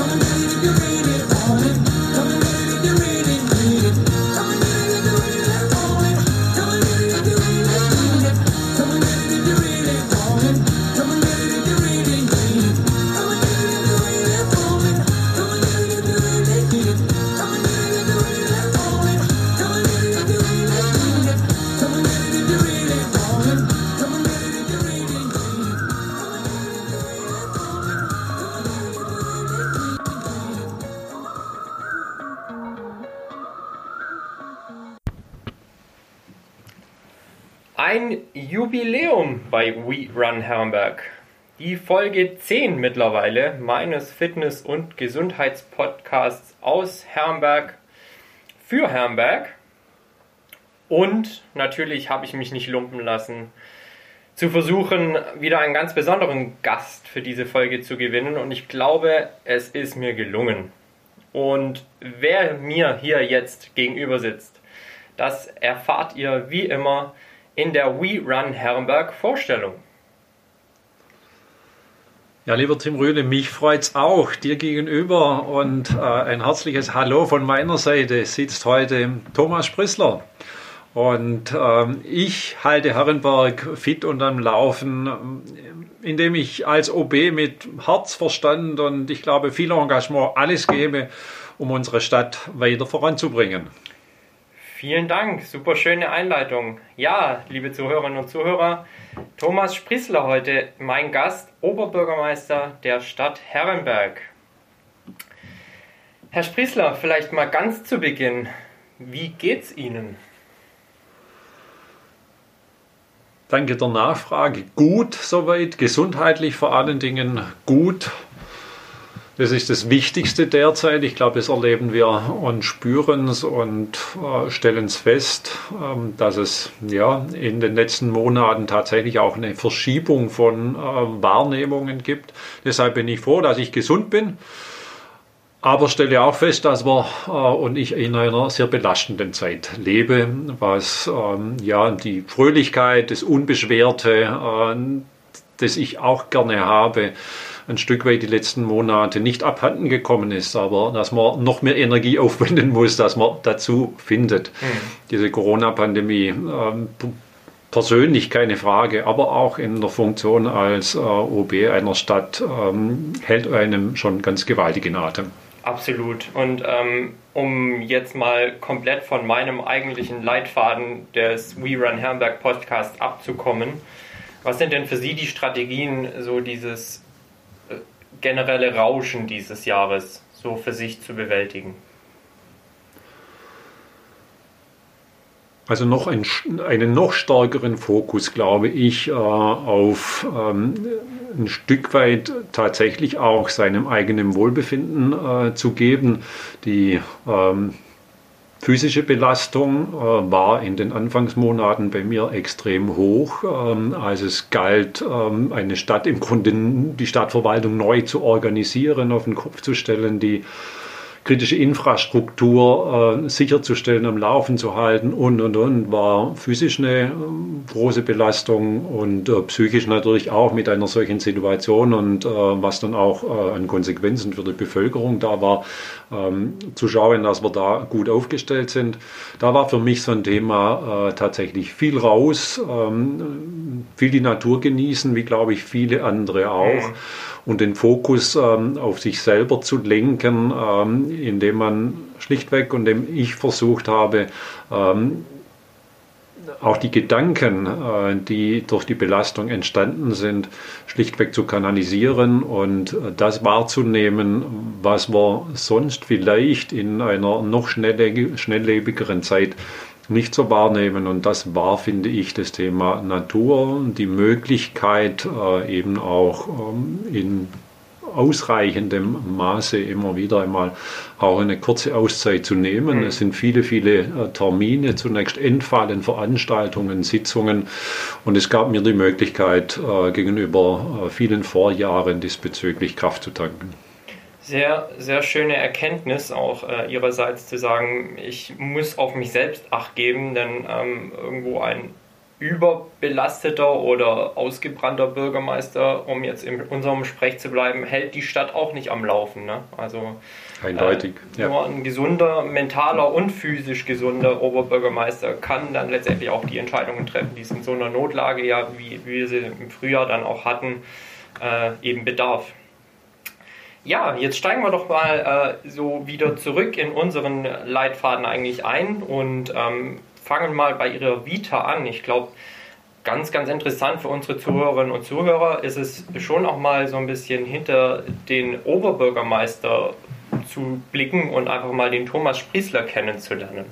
Come and leave if you really it. Come and bei We Run Herrenberg. Die Folge 10 mittlerweile meines Fitness- und Gesundheitspodcasts aus Herrenberg für Herrenberg. Und natürlich habe ich mich nicht lumpen lassen, zu versuchen, wieder einen ganz besonderen Gast für diese Folge zu gewinnen. Und ich glaube, es ist mir gelungen. Und wer mir hier jetzt gegenüber sitzt, das erfahrt ihr wie immer in der We Run Herrenberg Vorstellung. Ja, lieber Tim Rühle, mich freut es auch, dir gegenüber und äh, ein herzliches Hallo von meiner Seite sitzt heute Thomas Sprissler. Und ähm, ich halte Herrenberg fit und am Laufen, indem ich als OB mit Herzverstand und ich glaube viel Engagement alles gebe, um unsere Stadt weiter voranzubringen. Vielen Dank, super schöne Einleitung. Ja, liebe Zuhörerinnen und Zuhörer, Thomas Sprissler heute mein Gast, Oberbürgermeister der Stadt Herrenberg. Herr Sprissler, vielleicht mal ganz zu Beginn, wie geht's Ihnen? Danke der Nachfrage. Gut soweit, gesundheitlich vor allen Dingen gut. Das ist das Wichtigste derzeit. Ich glaube, das erleben wir und spüren es und äh, stellen es fest, ähm, dass es ja, in den letzten Monaten tatsächlich auch eine Verschiebung von äh, Wahrnehmungen gibt. Deshalb bin ich froh, dass ich gesund bin. Aber stelle auch fest, dass wir äh, und ich in einer sehr belastenden Zeit lebe, was ähm, ja die Fröhlichkeit, das Unbeschwerte, äh, das ich auch gerne habe, ein Stück weit die letzten Monate nicht abhanden gekommen ist, aber dass man noch mehr Energie aufwenden muss, dass man dazu findet. Mhm. Diese Corona-Pandemie. Ähm, persönlich keine Frage, aber auch in der Funktion als äh, OB einer Stadt ähm, hält einem schon ganz gewaltigen Atem. Absolut. Und ähm, um jetzt mal komplett von meinem eigentlichen Leitfaden des We Run Herrenberg Podcasts abzukommen, was sind denn für Sie die Strategien, so dieses generelle Rauschen dieses Jahres so für sich zu bewältigen? Also noch ein, einen noch stärkeren Fokus, glaube ich, äh, auf ähm, ein Stück weit tatsächlich auch seinem eigenen Wohlbefinden äh, zu geben. Die ähm, Physische Belastung äh, war in den Anfangsmonaten bei mir extrem hoch, ähm, als es galt, ähm, eine Stadt im Grunde, die Stadtverwaltung neu zu organisieren, auf den Kopf zu stellen, die kritische Infrastruktur äh, sicherzustellen, am Laufen zu halten und und und war physisch eine äh, große Belastung und äh, psychisch natürlich auch mit einer solchen Situation und äh, was dann auch äh, an Konsequenzen für die Bevölkerung da war, ähm, zu schauen, dass wir da gut aufgestellt sind. Da war für mich so ein Thema äh, tatsächlich viel raus, ähm, viel die Natur genießen, wie glaube ich viele andere auch. Mhm und den Fokus ähm, auf sich selber zu lenken, ähm, indem man schlichtweg und dem ich versucht habe, ähm, auch die Gedanken, äh, die durch die Belastung entstanden sind, schlichtweg zu kanalisieren und äh, das wahrzunehmen, was wir sonst vielleicht in einer noch schnelllebigeren Zeit nicht so wahrnehmen. Und das war, finde ich, das Thema Natur, die Möglichkeit äh, eben auch ähm, in ausreichendem Maße immer wieder einmal auch eine kurze Auszeit zu nehmen. Mhm. Es sind viele, viele äh, Termine, zunächst entfallen, Veranstaltungen, Sitzungen und es gab mir die Möglichkeit, äh, gegenüber äh, vielen Vorjahren diesbezüglich Kraft zu tanken sehr, sehr schöne Erkenntnis auch äh, ihrerseits zu sagen, ich muss auf mich selbst acht geben, denn ähm, irgendwo ein überbelasteter oder ausgebrannter Bürgermeister, um jetzt in unserem Sprech zu bleiben, hält die Stadt auch nicht am Laufen. Ne? Also eindeutig. Äh, nur ein gesunder, mentaler und physisch gesunder Oberbürgermeister kann dann letztendlich auch die Entscheidungen treffen, die es in so einer Notlage ja, wie, wie wir sie im Frühjahr dann auch hatten, äh, eben bedarf. Ja, jetzt steigen wir doch mal äh, so wieder zurück in unseren Leitfaden eigentlich ein und ähm, fangen mal bei Ihrer Vita an. Ich glaube, ganz, ganz interessant für unsere Zuhörerinnen und Zuhörer ist es schon auch mal so ein bisschen hinter den Oberbürgermeister zu blicken und einfach mal den Thomas Spriesler kennenzulernen.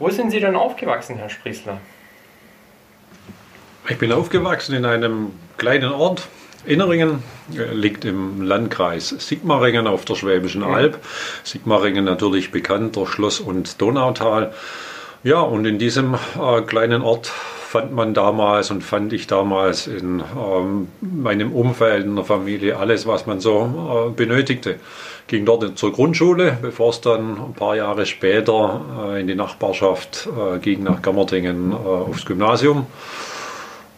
Wo sind Sie denn aufgewachsen, Herr Spriesler? Ich bin aufgewachsen in einem kleinen Ort. Inneringen äh, liegt im Landkreis Sigmaringen auf der Schwäbischen Alb. Sigmaringen natürlich bekannt durch Schloss und Donautal. Ja, und in diesem äh, kleinen Ort fand man damals und fand ich damals in ähm, meinem Umfeld, in der Familie, alles, was man so äh, benötigte. Ging dort zur Grundschule, bevor es dann ein paar Jahre später äh, in die Nachbarschaft äh, ging, nach Gammertingen äh, aufs Gymnasium.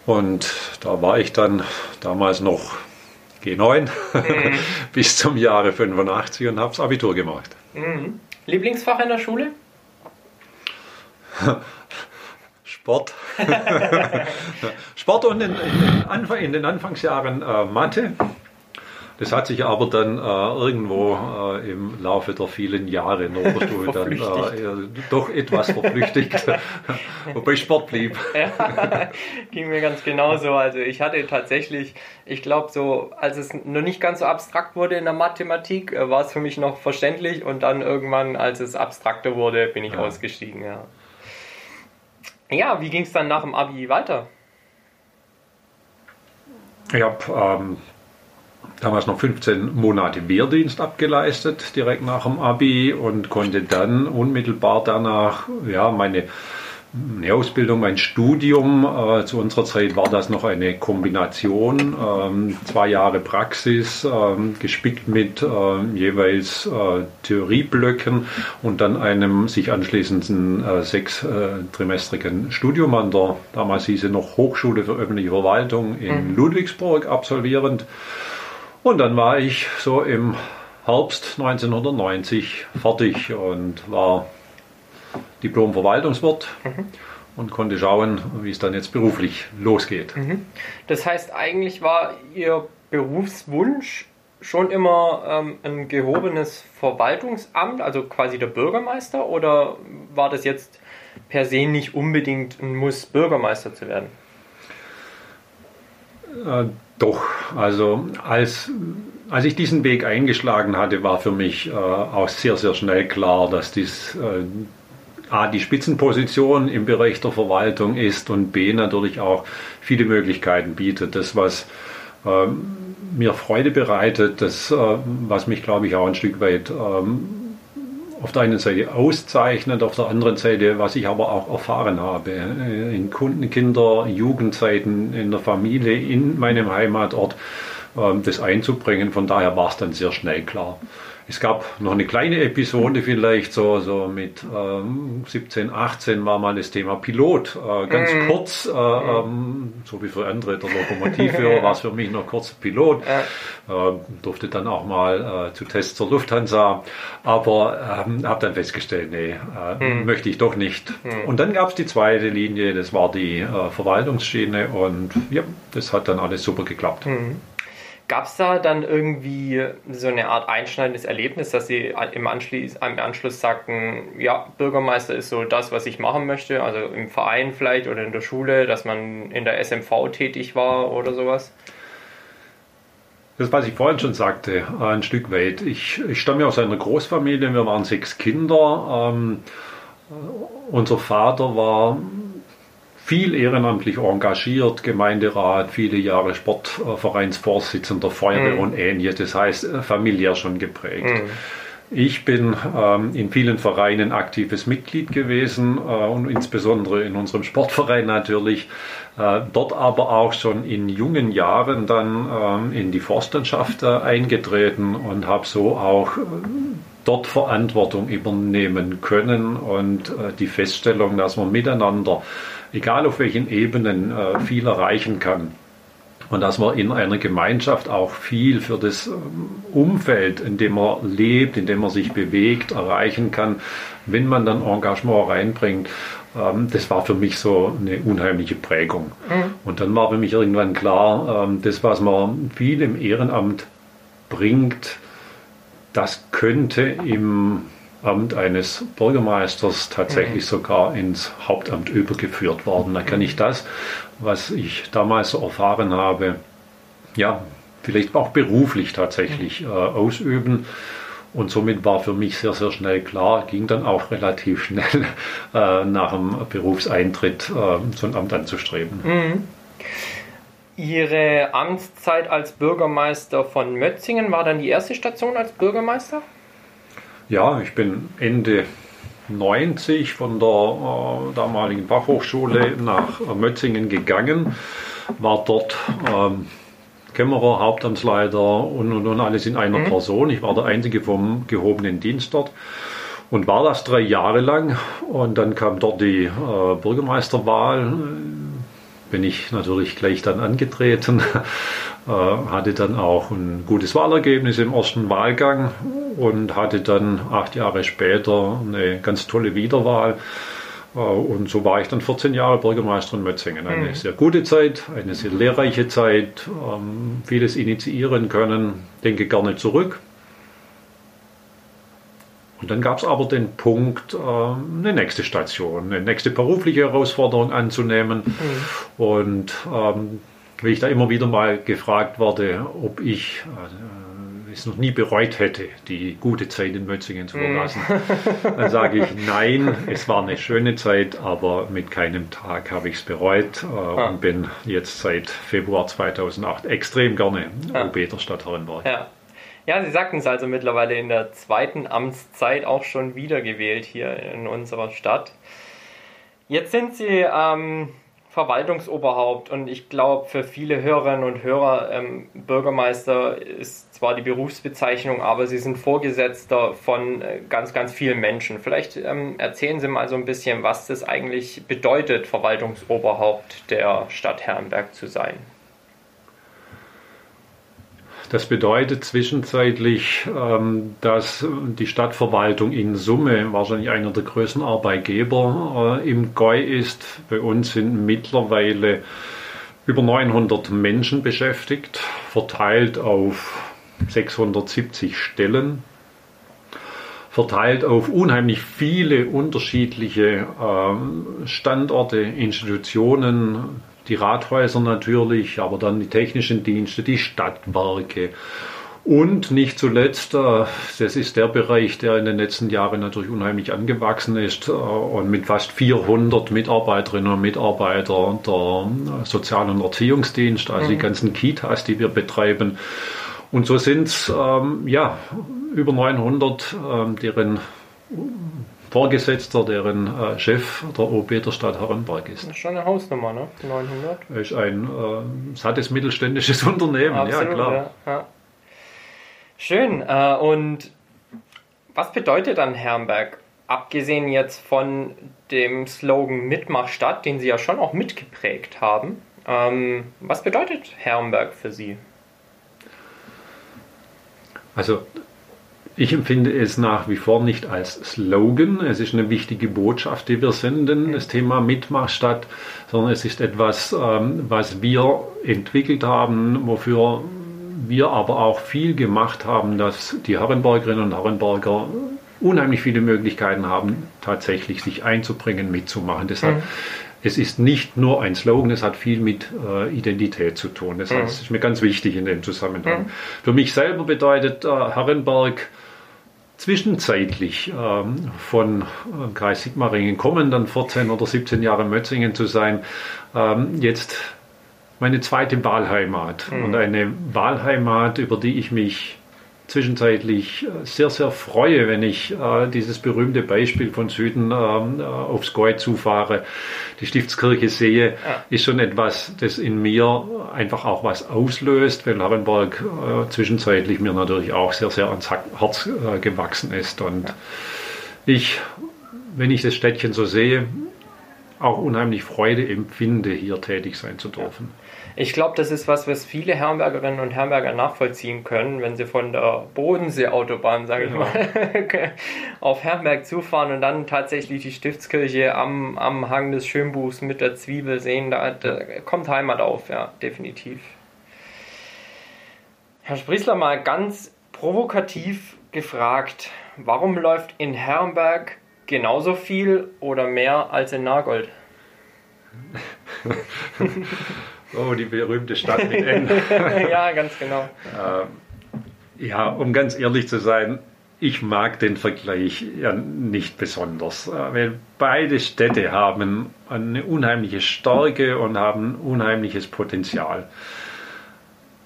Und da war ich dann damals noch G9 mhm. bis zum Jahre 85 und habe das Abitur gemacht. Mhm. Lieblingsfach in der Schule? Sport. Sport und in, in, Anfang, in den Anfangsjahren äh, Mathe. Das hat sich aber dann äh, irgendwo äh, im Laufe der vielen Jahre in der Oberstufe dann äh, doch etwas verflüchtigt, wobei Sport blieb. Ja, ging mir ganz genauso. Also ich hatte tatsächlich, ich glaube so, als es noch nicht ganz so abstrakt wurde in der Mathematik, äh, war es für mich noch verständlich und dann irgendwann, als es abstrakter wurde, bin ich ja. ausgestiegen. Ja. Ja, wie ging es dann nach dem Abi weiter? Ich habe ähm, damals noch 15 Monate Wehrdienst abgeleistet, direkt nach dem Abi und konnte dann unmittelbar danach ja, meine eine Ausbildung, ein Studium. Äh, zu unserer Zeit war das noch eine Kombination, ähm, zwei Jahre Praxis, ähm, gespickt mit ähm, jeweils äh, Theorieblöcken und dann einem sich anschließenden äh, sechstrimestrigen Studium an der, damals hieß es noch Hochschule für öffentliche Verwaltung in mhm. Ludwigsburg absolvierend. Und dann war ich so im Herbst 1990 fertig und war Diplom-Verwaltungswirt mhm. und konnte schauen, wie es dann jetzt beruflich losgeht. Mhm. Das heißt, eigentlich war Ihr Berufswunsch schon immer ähm, ein gehobenes Verwaltungsamt, also quasi der Bürgermeister, oder war das jetzt per se nicht unbedingt ein Muss, Bürgermeister zu werden? Äh, doch, also als, als ich diesen Weg eingeschlagen hatte, war für mich äh, auch sehr, sehr schnell klar, dass dies äh, A, die Spitzenposition im Bereich der Verwaltung ist und B, natürlich auch viele Möglichkeiten bietet. Das, was ähm, mir Freude bereitet, das, äh, was mich, glaube ich, auch ein Stück weit ähm, auf der einen Seite auszeichnet, auf der anderen Seite, was ich aber auch erfahren habe, äh, in Kundenkinder, Jugendzeiten, in der Familie, in meinem Heimatort, äh, das einzubringen. Von daher war es dann sehr schnell klar. Es gab noch eine kleine Episode vielleicht, so, so mit ähm, 17, 18 war mal das Thema Pilot. Äh, ganz mm. kurz, äh, ähm, so wie für andere der Lokomotivführer, war es für mich noch kurz Pilot. Ja. Äh, durfte dann auch mal äh, zu Tests zur Lufthansa, aber ähm, habe dann festgestellt, nee, mm. möchte ich doch nicht. Mm. Und dann gab es die zweite Linie, das war die äh, Verwaltungsschiene und ja, das hat dann alles super geklappt. Gab es da dann irgendwie so eine Art einschneidendes Erlebnis, dass Sie im Anschluss, im Anschluss sagten, ja, Bürgermeister ist so das, was ich machen möchte, also im Verein vielleicht oder in der Schule, dass man in der SMV tätig war oder sowas? Das, was ich vorhin schon sagte, ein Stück weit. Ich, ich stamme aus einer Großfamilie, wir waren sechs Kinder. Ähm, unser Vater war viel ehrenamtlich engagiert, Gemeinderat, viele Jahre Sportvereinsvorsitzender, Feuerwehr mhm. und ähnliches. Das heißt, äh, familiär schon geprägt. Mhm. Ich bin ähm, in vielen Vereinen aktives Mitglied gewesen äh, und insbesondere in unserem Sportverein natürlich. Äh, dort aber auch schon in jungen Jahren dann ähm, in die Forstlandschaft äh, eingetreten und habe so auch äh, dort Verantwortung übernehmen können und äh, die Feststellung, dass man miteinander, egal auf welchen Ebenen, äh, viel erreichen kann. Und dass man in einer Gemeinschaft auch viel für das ähm, Umfeld, in dem man lebt, in dem man sich bewegt, erreichen kann, wenn man dann Engagement reinbringt. Ähm, das war für mich so eine unheimliche Prägung. Mhm. Und dann war für mich irgendwann klar, ähm, das, was man viel im Ehrenamt bringt, das könnte im Amt eines Bürgermeisters tatsächlich mhm. sogar ins Hauptamt übergeführt worden. Da kann ich das, was ich damals so erfahren habe, ja, vielleicht auch beruflich tatsächlich mhm. äh, ausüben. Und somit war für mich sehr, sehr schnell klar, ging dann auch relativ schnell äh, nach dem Berufseintritt äh, so ein Amt anzustreben. Mhm. Ihre Amtszeit als Bürgermeister von Mötzingen war dann die erste Station als Bürgermeister? Ja, ich bin Ende 90 von der äh, damaligen Fachhochschule nach Mötzingen gegangen, war dort ähm, Kämmerer, Hauptamtsleiter und, und, und alles in einer mhm. Person. Ich war der Einzige vom gehobenen Dienst dort und war das drei Jahre lang. Und dann kam dort die äh, Bürgermeisterwahl bin ich natürlich gleich dann angetreten, äh, hatte dann auch ein gutes Wahlergebnis im ersten Wahlgang und hatte dann acht Jahre später eine ganz tolle Wiederwahl. Äh, und so war ich dann 14 Jahre Bürgermeister in Mötzingen. Eine mhm. sehr gute Zeit, eine sehr lehrreiche Zeit, ähm, vieles initiieren können, denke gerne zurück. Und dann gab es aber den Punkt, äh, eine nächste Station, eine nächste berufliche Herausforderung anzunehmen. Mhm. Und ähm, wie ich da immer wieder mal gefragt wurde, ob ich äh, es noch nie bereut hätte, die gute Zeit in Mötzingen zu mhm. verlassen, mhm. dann sage ich nein, es war eine schöne Zeit, aber mit keinem Tag habe ich es bereut äh, ah. und bin jetzt seit Februar 2008 extrem gerne ah. OB der Stadt Herrenberg. Ja. Ja, Sie sagten es also mittlerweile in der zweiten Amtszeit auch schon wiedergewählt hier in unserer Stadt. Jetzt sind Sie ähm, Verwaltungsoberhaupt und ich glaube, für viele Hörerinnen und Hörer, ähm, Bürgermeister ist zwar die Berufsbezeichnung, aber Sie sind Vorgesetzter von äh, ganz, ganz vielen Menschen. Vielleicht ähm, erzählen Sie mal so ein bisschen, was das eigentlich bedeutet, Verwaltungsoberhaupt der Stadt Herrenberg zu sein. Das bedeutet zwischenzeitlich, ähm, dass die Stadtverwaltung in Summe wahrscheinlich einer der größten Arbeitgeber äh, im GOI ist. Bei uns sind mittlerweile über 900 Menschen beschäftigt, verteilt auf 670 Stellen, verteilt auf unheimlich viele unterschiedliche ähm, Standorte, Institutionen, die Rathäuser natürlich, aber dann die technischen Dienste, die Stadtwerke. Und nicht zuletzt, äh, das ist der Bereich, der in den letzten Jahren natürlich unheimlich angewachsen ist äh, und mit fast 400 Mitarbeiterinnen und Mitarbeitern der Sozial- und Erziehungsdienst, also mhm. die ganzen Kitas, die wir betreiben. Und so sind es ähm, ja, über 900, ähm, deren Vorgesetzter, deren äh, Chef der OB der Stadt Herrenberg ist. Das ist schon eine Hausnummer, ne? 900. Ist ein äh, sattes mittelständisches Unternehmen, Absolut, ja klar. Ja, ja. Schön. Äh, und was bedeutet dann Herrenberg? Abgesehen jetzt von dem Slogan Mitmach Stadt, den Sie ja schon auch mitgeprägt haben. Ähm, was bedeutet Herrenberg für Sie? Also ich empfinde es nach wie vor nicht als Slogan. Es ist eine wichtige Botschaft, die wir senden, das Thema Mitmachstadt, sondern es ist etwas, ähm, was wir entwickelt haben, wofür wir aber auch viel gemacht haben, dass die Herrenbergerinnen und Herrenberger unheimlich viele Möglichkeiten haben, tatsächlich sich einzubringen, mitzumachen. Deshalb, mhm. es ist nicht nur ein Slogan, es hat viel mit äh, Identität zu tun. Das, heißt, mhm. ist mir ganz wichtig in dem Zusammenhang. Mhm. Für mich selber bedeutet äh, Herrenberg zwischenzeitlich ähm, von äh, Kreis Sigmaringen kommen, dann 14 oder 17 Jahre in Mötzingen zu sein, ähm, jetzt meine zweite Wahlheimat mhm. und eine Wahlheimat, über die ich mich zwischenzeitlich äh, sehr, sehr freue, wenn ich äh, dieses berühmte Beispiel von Süden ähm, äh, aufs Goi zufahre, die Stiftskirche sehe, ist schon etwas, das in mir einfach auch was auslöst, weil Harrenberg äh, zwischenzeitlich mir natürlich auch sehr, sehr ans Herz äh, gewachsen ist. Und ich, wenn ich das Städtchen so sehe, auch unheimlich Freude empfinde, hier tätig sein zu dürfen. Ich glaube, das ist was, was viele Herrenbergerinnen und Herrenberger nachvollziehen können, wenn sie von der Bodenseeautobahn, sage ich ja. mal, auf Herrenberg zufahren und dann tatsächlich die Stiftskirche am, am Hang des Schönbuchs mit der Zwiebel sehen. Da, da kommt Heimat auf, ja, definitiv. Herr Spriesler, mal ganz provokativ gefragt, warum läuft in Herrenberg genauso viel oder mehr als in Nagold? Oh, die berühmte Stadt mit N. ja, ganz genau. Äh, ja, um ganz ehrlich zu sein, ich mag den Vergleich ja nicht besonders, äh, weil beide Städte haben eine unheimliche Stärke und haben unheimliches Potenzial.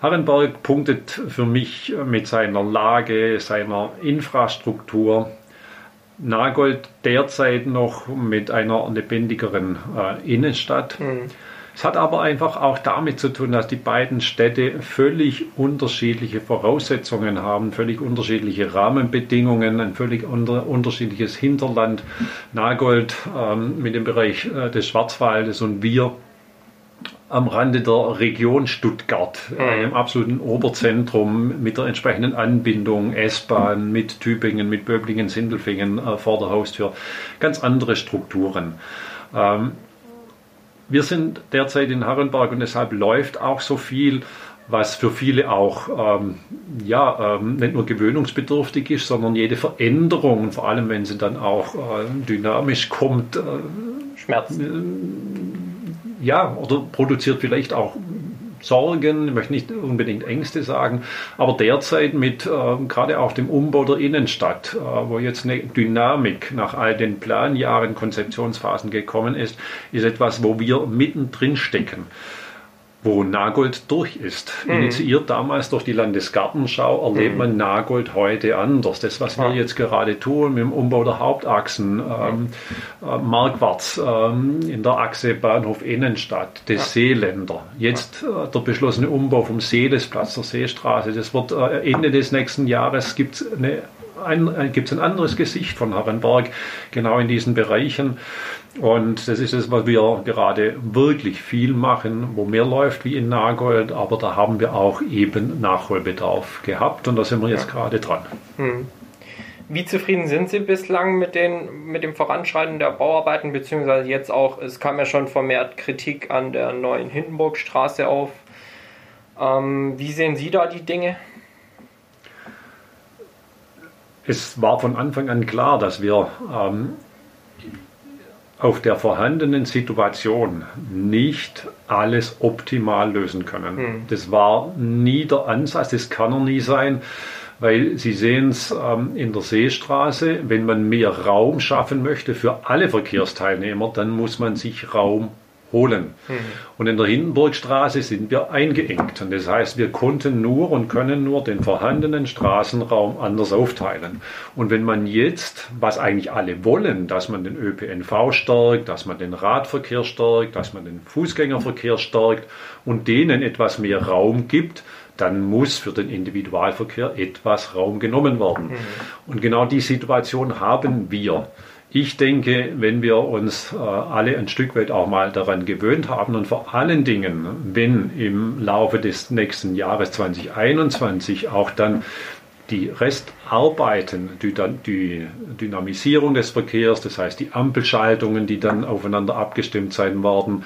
Harrenberg punktet für mich mit seiner Lage, seiner Infrastruktur. Nagold derzeit noch mit einer lebendigeren äh, Innenstadt. Mhm. Es hat aber einfach auch damit zu tun, dass die beiden Städte völlig unterschiedliche Voraussetzungen haben, völlig unterschiedliche Rahmenbedingungen, ein völlig unter, unterschiedliches Hinterland. Nagold ähm, mit dem Bereich äh, des Schwarzwaldes und wir am Rande der Region Stuttgart, mhm. im absoluten Oberzentrum mit der entsprechenden Anbindung, S-Bahn mit Tübingen, mit Böblingen, Sindelfingen äh, vor der Haustür. Ganz andere Strukturen. Ähm, wir sind derzeit in Herrenberg und deshalb läuft auch so viel, was für viele auch ähm, ja, ähm, nicht nur gewöhnungsbedürftig ist, sondern jede Veränderung, vor allem wenn sie dann auch äh, dynamisch kommt, äh, Schmerz. Äh, ja, oder produziert vielleicht auch Sorgen, ich möchte nicht unbedingt Ängste sagen, aber derzeit mit äh, gerade auch dem Umbau der Innenstadt, äh, wo jetzt eine Dynamik nach all den Planjahren, Konzeptionsphasen gekommen ist, ist etwas, wo wir mittendrin stecken wo Nagold durch ist. Mhm. Initiiert damals durch die Landesgartenschau erlebt mhm. man Nagold heute anders. Das, was wir jetzt gerade tun mit dem Umbau der Hauptachsen, ähm, äh, Markwärts ähm, in der Achse Bahnhof Innenstadt, des ja. Seeländer, jetzt äh, der beschlossene Umbau vom Seelesplatz der Seestraße, das wird äh, Ende des nächsten Jahres gibt es eine ein, gibt es ein anderes Gesicht von Herrenberg, genau in diesen Bereichen. Und das ist es, was wir gerade wirklich viel machen, wo mehr läuft wie in Nagold, aber da haben wir auch eben Nachholbedarf gehabt und da sind wir jetzt ja. gerade dran. Hm. Wie zufrieden sind Sie bislang mit, den, mit dem Voranschreiten der Bauarbeiten, beziehungsweise jetzt auch, es kam ja schon vermehrt Kritik an der neuen Hindenburgstraße auf. Ähm, wie sehen Sie da die Dinge? Es war von Anfang an klar, dass wir ähm, auf der vorhandenen Situation nicht alles optimal lösen können. Hm. Das war nie der Ansatz, das kann er nie sein, weil Sie sehen es ähm, in der Seestraße, wenn man mehr Raum schaffen möchte für alle Verkehrsteilnehmer, dann muss man sich Raum holen. Mhm. Und in der Hindenburgstraße sind wir eingeengt. Und das heißt, wir konnten nur und können nur den vorhandenen Straßenraum anders aufteilen. Und wenn man jetzt, was eigentlich alle wollen, dass man den ÖPNV stärkt, dass man den Radverkehr stärkt, dass man den Fußgängerverkehr stärkt und denen etwas mehr Raum gibt, dann muss für den Individualverkehr etwas Raum genommen werden. Mhm. Und genau die Situation haben wir. Ich denke, wenn wir uns äh, alle ein Stück weit auch mal daran gewöhnt haben und vor allen Dingen, wenn im Laufe des nächsten Jahres 2021 auch dann die Restarbeiten, die, die Dynamisierung des Verkehrs, das heißt die Ampelschaltungen, die dann aufeinander abgestimmt sein werden,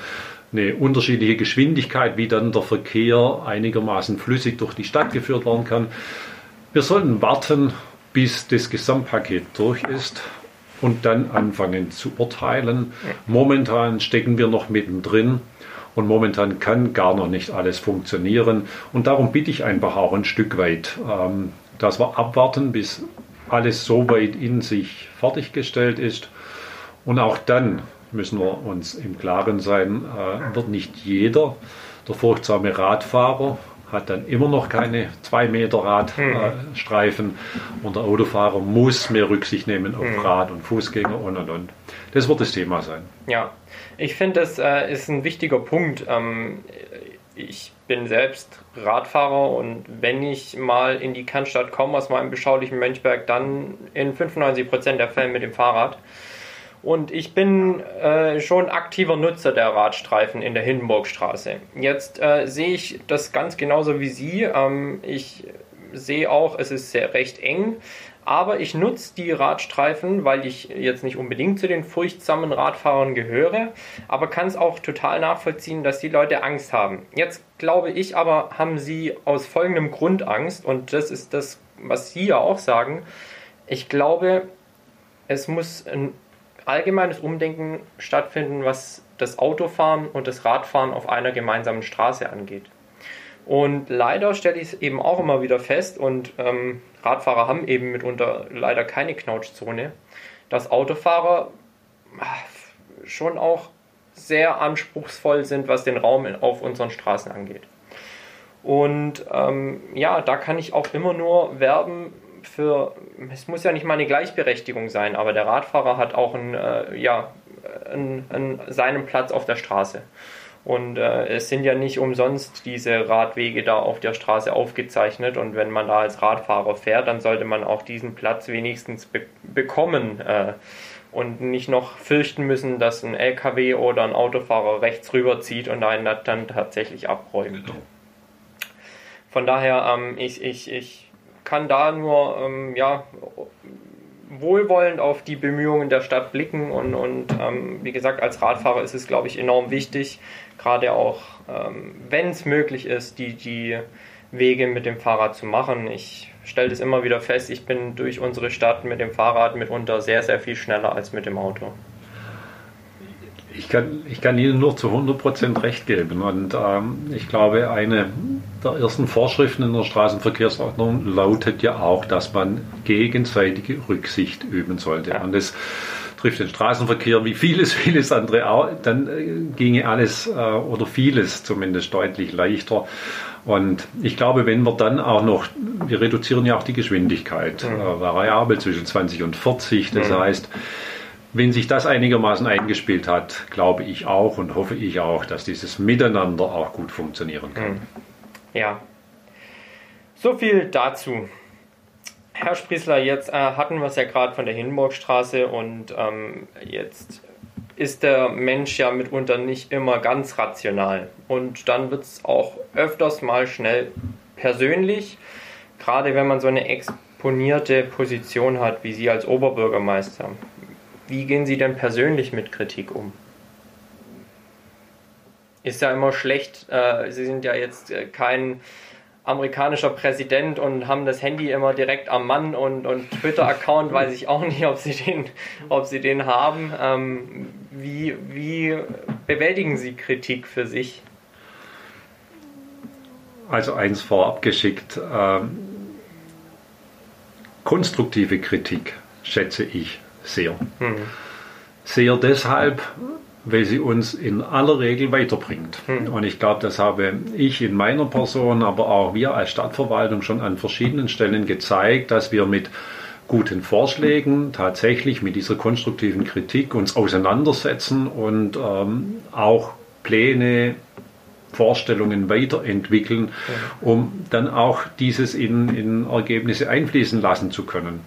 eine unterschiedliche Geschwindigkeit, wie dann der Verkehr einigermaßen flüssig durch die Stadt geführt werden kann. Wir sollten warten, bis das Gesamtpaket durch ist und dann anfangen zu urteilen. Momentan stecken wir noch mittendrin und momentan kann gar noch nicht alles funktionieren. Und darum bitte ich einfach auch ein Stück weit, ähm, dass wir abwarten, bis alles so weit in sich fertiggestellt ist. Und auch dann müssen wir uns im Klaren sein, äh, wird nicht jeder der furchtsame Radfahrer hat dann immer noch keine 2 Meter Radstreifen äh, und der Autofahrer muss mehr Rücksicht nehmen auf mhm. Rad- und Fußgänger und und und. Das wird das Thema sein. Ja, ich finde, das äh, ist ein wichtiger Punkt. Ähm, ich bin selbst Radfahrer und wenn ich mal in die Kernstadt komme aus meinem beschaulichen Mönchberg, dann in 95% der Fälle mit dem Fahrrad. Und ich bin äh, schon aktiver Nutzer der Radstreifen in der Hindenburgstraße. Jetzt äh, sehe ich das ganz genauso wie Sie. Ähm, ich sehe auch, es ist sehr recht eng. Aber ich nutze die Radstreifen, weil ich jetzt nicht unbedingt zu den furchtsamen Radfahrern gehöre, aber kann es auch total nachvollziehen, dass die Leute Angst haben. Jetzt glaube ich aber, haben sie aus folgendem Grund Angst und das ist das, was Sie ja auch sagen. Ich glaube, es muss ein allgemeines Umdenken stattfinden, was das Autofahren und das Radfahren auf einer gemeinsamen Straße angeht. Und leider stelle ich es eben auch immer wieder fest, und ähm, Radfahrer haben eben mitunter leider keine Knautschzone, dass Autofahrer ah, schon auch sehr anspruchsvoll sind, was den Raum auf unseren Straßen angeht. Und ähm, ja, da kann ich auch immer nur werben für, es muss ja nicht mal eine Gleichberechtigung sein, aber der Radfahrer hat auch einen, äh, ja, einen, einen, seinen Platz auf der Straße. Und äh, es sind ja nicht umsonst diese Radwege da auf der Straße aufgezeichnet. Und wenn man da als Radfahrer fährt, dann sollte man auch diesen Platz wenigstens be bekommen äh, und nicht noch fürchten müssen, dass ein LKW oder ein Autofahrer rechts rüberzieht und einen dann tatsächlich abräumt. Genau. Von daher, ähm, ich, ich, ich kann da nur ähm, ja, wohlwollend auf die Bemühungen der Stadt blicken und, und ähm, wie gesagt, als Radfahrer ist es, glaube ich, enorm wichtig, gerade auch, ähm, wenn es möglich ist, die, die Wege mit dem Fahrrad zu machen. Ich stelle das immer wieder fest, ich bin durch unsere Stadt mit dem Fahrrad mitunter sehr, sehr viel schneller als mit dem Auto. Ich kann, ich kann Ihnen nur zu 100% recht geben. Und ähm, ich glaube, eine der ersten Vorschriften in der Straßenverkehrsordnung lautet ja auch, dass man gegenseitige Rücksicht üben sollte. Ja. Und das trifft den Straßenverkehr wie vieles, vieles andere auch. Dann äh, ginge alles äh, oder vieles zumindest deutlich leichter. Und ich glaube, wenn wir dann auch noch, wir reduzieren ja auch die Geschwindigkeit, mhm. äh, variabel zwischen 20 und 40. Das mhm. heißt, wenn sich das einigermaßen eingespielt hat, glaube ich auch und hoffe ich auch, dass dieses Miteinander auch gut funktionieren kann. Hm. Ja. So viel dazu. Herr Sprießler, jetzt äh, hatten wir es ja gerade von der Hindenburgstraße und ähm, jetzt ist der Mensch ja mitunter nicht immer ganz rational. Und dann wird es auch öfters mal schnell persönlich, gerade wenn man so eine exponierte Position hat wie Sie als Oberbürgermeister. Wie gehen Sie denn persönlich mit Kritik um? Ist ja immer schlecht. Äh, Sie sind ja jetzt äh, kein amerikanischer Präsident und haben das Handy immer direkt am Mann und, und Twitter-Account weiß ich auch nicht, ob sie den, ob sie den haben. Ähm, wie, wie bewältigen Sie Kritik für sich? Also eins vorab geschickt. Ähm, konstruktive Kritik schätze ich sehr. Mhm. Sehr deshalb, weil sie uns in aller Regel weiterbringt. Mhm. Und ich glaube, das habe ich in meiner Person, aber auch wir als Stadtverwaltung schon an verschiedenen Stellen gezeigt, dass wir mit guten Vorschlägen tatsächlich mit dieser konstruktiven Kritik uns auseinandersetzen und ähm, auch Pläne, Vorstellungen weiterentwickeln, um dann auch dieses in, in Ergebnisse einfließen lassen zu können.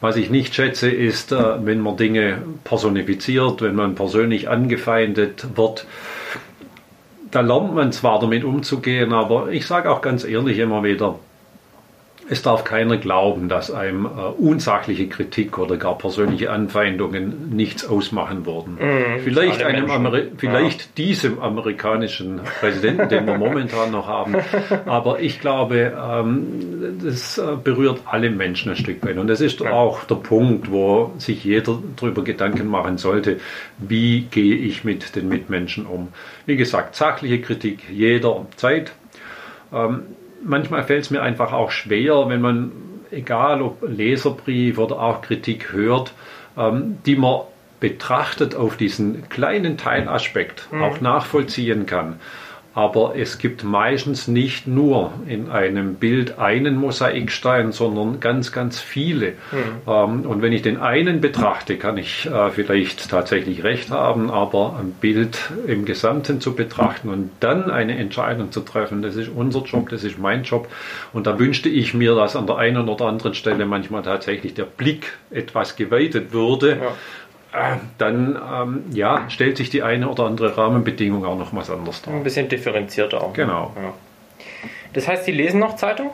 Was ich nicht schätze, ist, äh, wenn man Dinge personifiziert, wenn man persönlich angefeindet wird. Da lernt man zwar damit umzugehen, aber ich sage auch ganz ehrlich immer wieder, es darf keiner glauben, dass einem äh, unsachliche Kritik oder gar persönliche Anfeindungen nichts ausmachen würden. Mm, vielleicht einem Ameri vielleicht ja. diesem amerikanischen Präsidenten, den wir momentan noch haben. Aber ich glaube, ähm, das äh, berührt alle Menschen ein Stück weit. Und das ist ja. auch der Punkt, wo sich jeder darüber Gedanken machen sollte, wie gehe ich mit den Mitmenschen um. Wie gesagt, sachliche Kritik jederzeit. Ähm, manchmal fällt es mir einfach auch schwer, wenn man, egal ob Leserbrief oder auch Kritik hört, ähm, die man betrachtet auf diesen kleinen Teilaspekt mhm. auch nachvollziehen kann. Aber es gibt meistens nicht nur in einem Bild einen Mosaikstein, sondern ganz, ganz viele. Mhm. und wenn ich den einen betrachte, kann ich äh, vielleicht tatsächlich recht haben, aber ein Bild im Gesamten zu betrachten und dann eine Entscheidung zu treffen, das ist unser Job, das ist mein Job. Und da wünschte ich mir, dass an der einen oder anderen Stelle manchmal tatsächlich der Blick etwas geweitet würde. Ja dann ähm, ja, stellt sich die eine oder andere Rahmenbedingung auch noch was anderes dar. Ein bisschen differenzierter auch. Genau. Ja. Das heißt, Sie lesen noch Zeitung?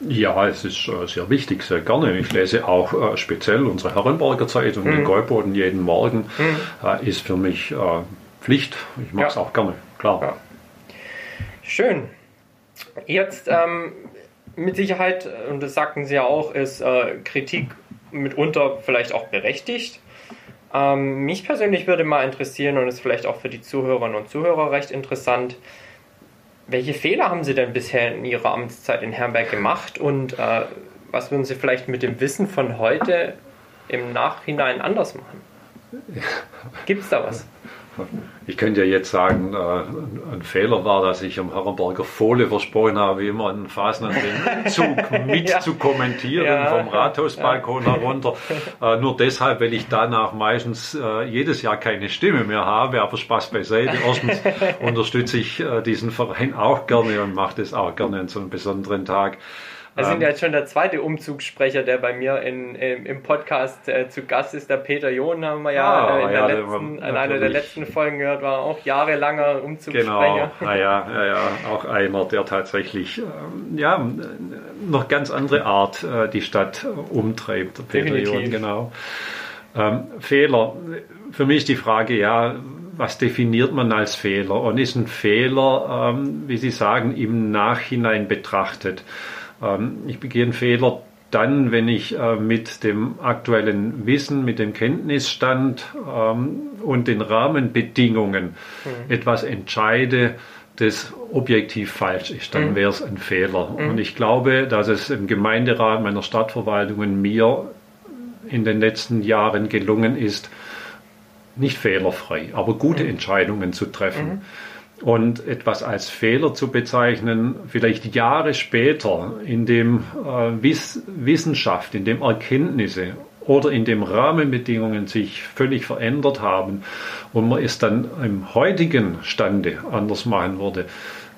Ja, es ist äh, sehr wichtig, sehr gerne. Ich lese auch äh, speziell unsere Herrenberger Zeitung, mhm. den Gäuboden jeden Morgen, mhm. äh, ist für mich äh, Pflicht. Ich mache es ja. auch gerne, klar. Ja. Schön. Jetzt ähm, mit Sicherheit, und das sagten Sie ja auch, ist äh, Kritik mitunter vielleicht auch berechtigt. Ähm, mich persönlich würde mal interessieren und ist vielleicht auch für die Zuhörerinnen und Zuhörer recht interessant, welche Fehler haben Sie denn bisher in Ihrer Amtszeit in Herrenberg gemacht und äh, was würden Sie vielleicht mit dem Wissen von heute im Nachhinein anders machen? Gibt es da was? Ich könnte ja jetzt sagen, äh, ein Fehler war, dass ich am Herrenberger Fohle versprochen habe, immer einen den Zug mit ja. zu kommentieren ja. vom Rathausbalkon ja. herunter. Äh, nur deshalb, weil ich danach meistens äh, jedes Jahr keine Stimme mehr habe, aber Spaß beiseite. Erstens unterstütze ich diesen Verein auch gerne und mache das auch gerne an so einem besonderen Tag. Wir sind ähm, jetzt schon der zweite Umzugssprecher, der bei mir in, im, im Podcast äh, zu Gast ist. Der Peter John haben wir ja, ah, äh, in, ja, letzten, in einer der letzten Folgen gehört, war auch jahrelanger Umzugssprecher. Genau, ah, ja, ja, ja, auch einer, der tatsächlich ähm, ja, noch ganz andere Art äh, die Stadt umtreibt. Der Peter Definitiv. John, genau. Ähm, Fehler. Für mich ist die Frage, ja, was definiert man als Fehler? Und ist ein Fehler, ähm, wie Sie sagen, im Nachhinein betrachtet? Ähm, ich begehe einen Fehler dann, wenn ich äh, mit dem aktuellen Wissen, mit dem Kenntnisstand ähm, und den Rahmenbedingungen mhm. etwas entscheide, das objektiv falsch ist, dann mhm. wäre es ein Fehler. Mhm. Und ich glaube, dass es im Gemeinderat meiner Stadtverwaltungen mir in den letzten Jahren gelungen ist, nicht fehlerfrei, aber gute mhm. Entscheidungen zu treffen. Und etwas als Fehler zu bezeichnen, vielleicht Jahre später, in dem äh, Wiss Wissenschaft, in dem Erkenntnisse oder in dem Rahmenbedingungen sich völlig verändert haben und man es dann im heutigen Stande anders machen würde,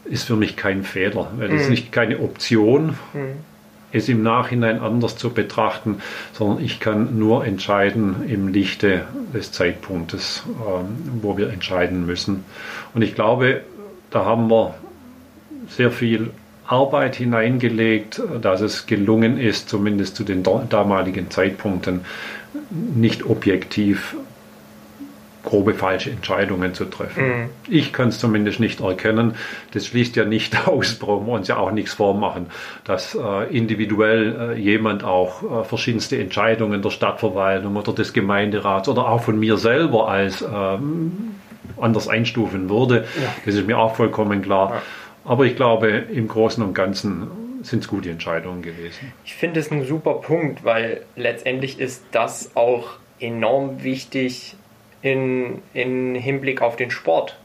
ist für mich kein Fehler, weil es mhm. nicht keine Option, mhm. Es im Nachhinein anders zu betrachten, sondern ich kann nur entscheiden im Lichte des Zeitpunktes, ähm, wo wir entscheiden müssen. Und ich glaube, da haben wir sehr viel Arbeit hineingelegt, dass es gelungen ist, zumindest zu den damaligen Zeitpunkten nicht objektiv grobe falsche Entscheidungen zu treffen. Mhm. Ich kann es zumindest nicht erkennen. Das schließt ja nicht aus, brauchen wir uns ja auch nichts vormachen, dass äh, individuell äh, jemand auch äh, verschiedenste Entscheidungen der Stadtverwaltung oder des Gemeinderats oder auch von mir selber als ähm, anders einstufen würde. Ja. Das ist mir auch vollkommen klar. Ja. Aber ich glaube, im Großen und Ganzen sind es gute Entscheidungen gewesen. Ich finde es ein super Punkt, weil letztendlich ist das auch enorm wichtig in, in Hinblick auf den Sport.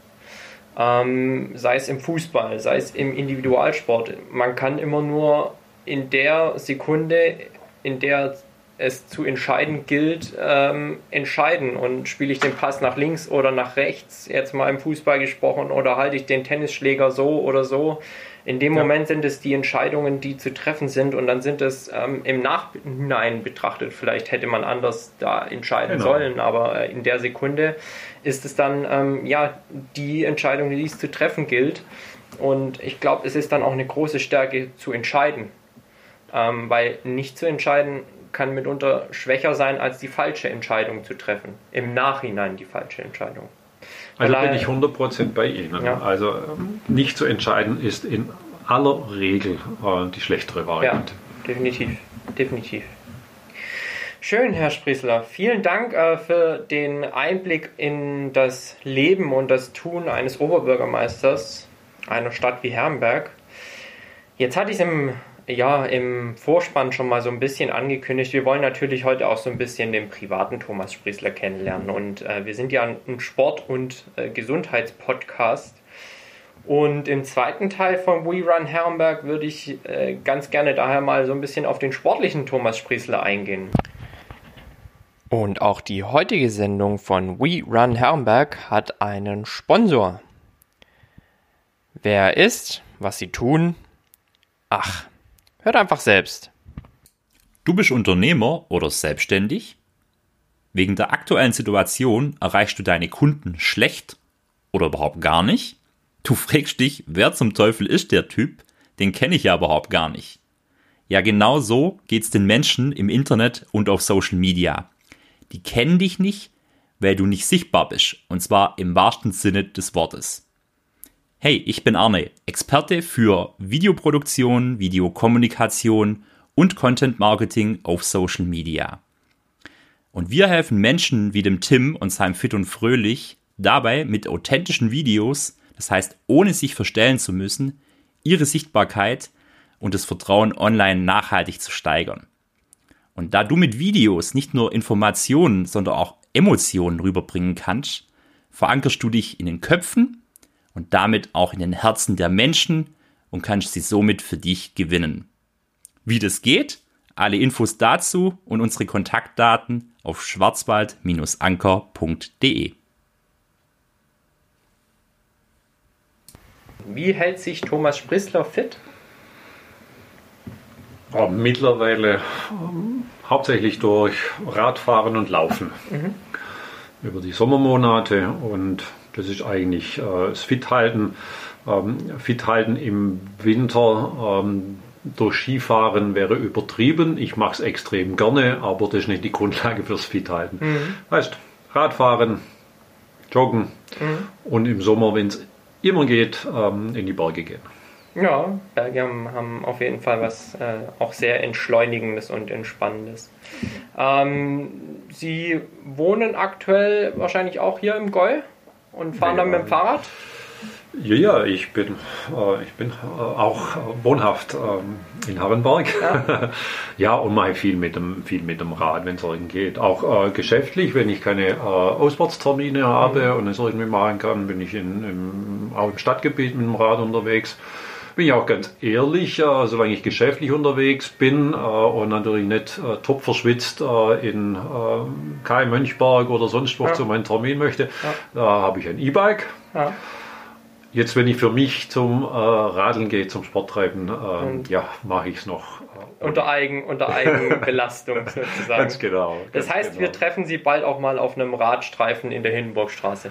Ähm, sei es im Fußball, sei es im Individualsport. Man kann immer nur in der Sekunde, in der es zu entscheiden gilt, ähm, entscheiden. Und spiele ich den Pass nach links oder nach rechts, jetzt mal im Fußball gesprochen, oder halte ich den Tennisschläger so oder so. In dem ja. Moment sind es die Entscheidungen, die zu treffen sind und dann sind es ähm, im Nachhinein betrachtet. Vielleicht hätte man anders da entscheiden genau. sollen, aber äh, in der Sekunde ist es dann ähm, ja die Entscheidung, die es zu treffen gilt. Und ich glaube, es ist dann auch eine große Stärke zu entscheiden. Ähm, weil nicht zu entscheiden kann mitunter schwächer sein, als die falsche Entscheidung zu treffen. Im Nachhinein die falsche Entscheidung. Also bin ich 100% bei Ihnen. Ja. Also ähm, nicht zu entscheiden ist in aller Regel äh, die schlechtere Variante. Ja, definitiv. Definitiv. Schön, Herr Sprissler. Vielen Dank äh, für den Einblick in das Leben und das Tun eines Oberbürgermeisters einer Stadt wie Herrenberg. Jetzt hatte ich es im ja im Vorspann schon mal so ein bisschen angekündigt. Wir wollen natürlich heute auch so ein bisschen den privaten Thomas Spriesler kennenlernen. Und äh, wir sind ja ein Sport- und äh, Gesundheitspodcast. Und im zweiten Teil von We Run Herrenberg würde ich äh, ganz gerne daher mal so ein bisschen auf den sportlichen Thomas Spriesler eingehen. Und auch die heutige Sendung von We Run Herrenberg hat einen Sponsor. Wer er ist, was sie tun, ach, hört einfach selbst. Du bist Unternehmer oder selbstständig? Wegen der aktuellen Situation erreichst du deine Kunden schlecht oder überhaupt gar nicht? Du fragst dich, wer zum Teufel ist der Typ? Den kenne ich ja überhaupt gar nicht. Ja, genau so geht's den Menschen im Internet und auf Social Media. Die kennen dich nicht, weil du nicht sichtbar bist, und zwar im wahrsten Sinne des Wortes. Hey, ich bin Arne, Experte für Videoproduktion, Videokommunikation und Content Marketing auf Social Media. Und wir helfen Menschen wie dem Tim und seinem Fit und Fröhlich dabei mit authentischen Videos das heißt, ohne sich verstellen zu müssen, ihre Sichtbarkeit und das Vertrauen online nachhaltig zu steigern. Und da du mit Videos nicht nur Informationen, sondern auch Emotionen rüberbringen kannst, verankerst du dich in den Köpfen und damit auch in den Herzen der Menschen und kannst sie somit für dich gewinnen. Wie das geht? Alle Infos dazu und unsere Kontaktdaten auf schwarzwald-anker.de. Wie hält sich Thomas Sprissler fit? Ja, mittlerweile ähm, hauptsächlich durch Radfahren und Laufen. Mhm. Über die Sommermonate und das ist eigentlich äh, das Fithalten. Ähm, Fithalten im Winter ähm, durch Skifahren wäre übertrieben. Ich mache es extrem gerne, aber das ist nicht die Grundlage fürs Fithalten. Mhm. Heißt, Radfahren, Joggen mhm. und im Sommer, wenn es immer geht, ähm, in die Berge gehen. Ja, Berge haben auf jeden Fall was äh, auch sehr Entschleunigendes und Entspannendes. Ähm, Sie wohnen aktuell wahrscheinlich auch hier im Gäu und fahren ja, dann mit dem Fahrrad? Ja, ja, ich bin, äh, ich bin äh, auch wohnhaft ähm, in Harrenberg. Ja. ja, und mache viel mit dem, viel mit dem Rad, wenn es irgendwie geht. Auch äh, geschäftlich, wenn ich keine äh, Auswärtstermine habe mhm. und es irgendwie machen kann, bin ich in, im, auch im Stadtgebiet mit dem Rad unterwegs. Bin ich auch ganz ehrlich, äh, solange ich geschäftlich unterwegs bin äh, und natürlich nicht top verschwitzt in Kai Mönchberg oder sonst wo ja. zu meinem Termin möchte, ja. da habe ich ein E-Bike. Ja. Jetzt, wenn ich für mich zum äh, Radeln gehe, zum Sporttreiben, äh, ja, mache ich es noch. Äh, unter, Eigen, unter Eigenbelastung sozusagen. Ganz genau. Ganz das heißt, genau. wir treffen Sie bald auch mal auf einem Radstreifen in der Hindenburgstraße.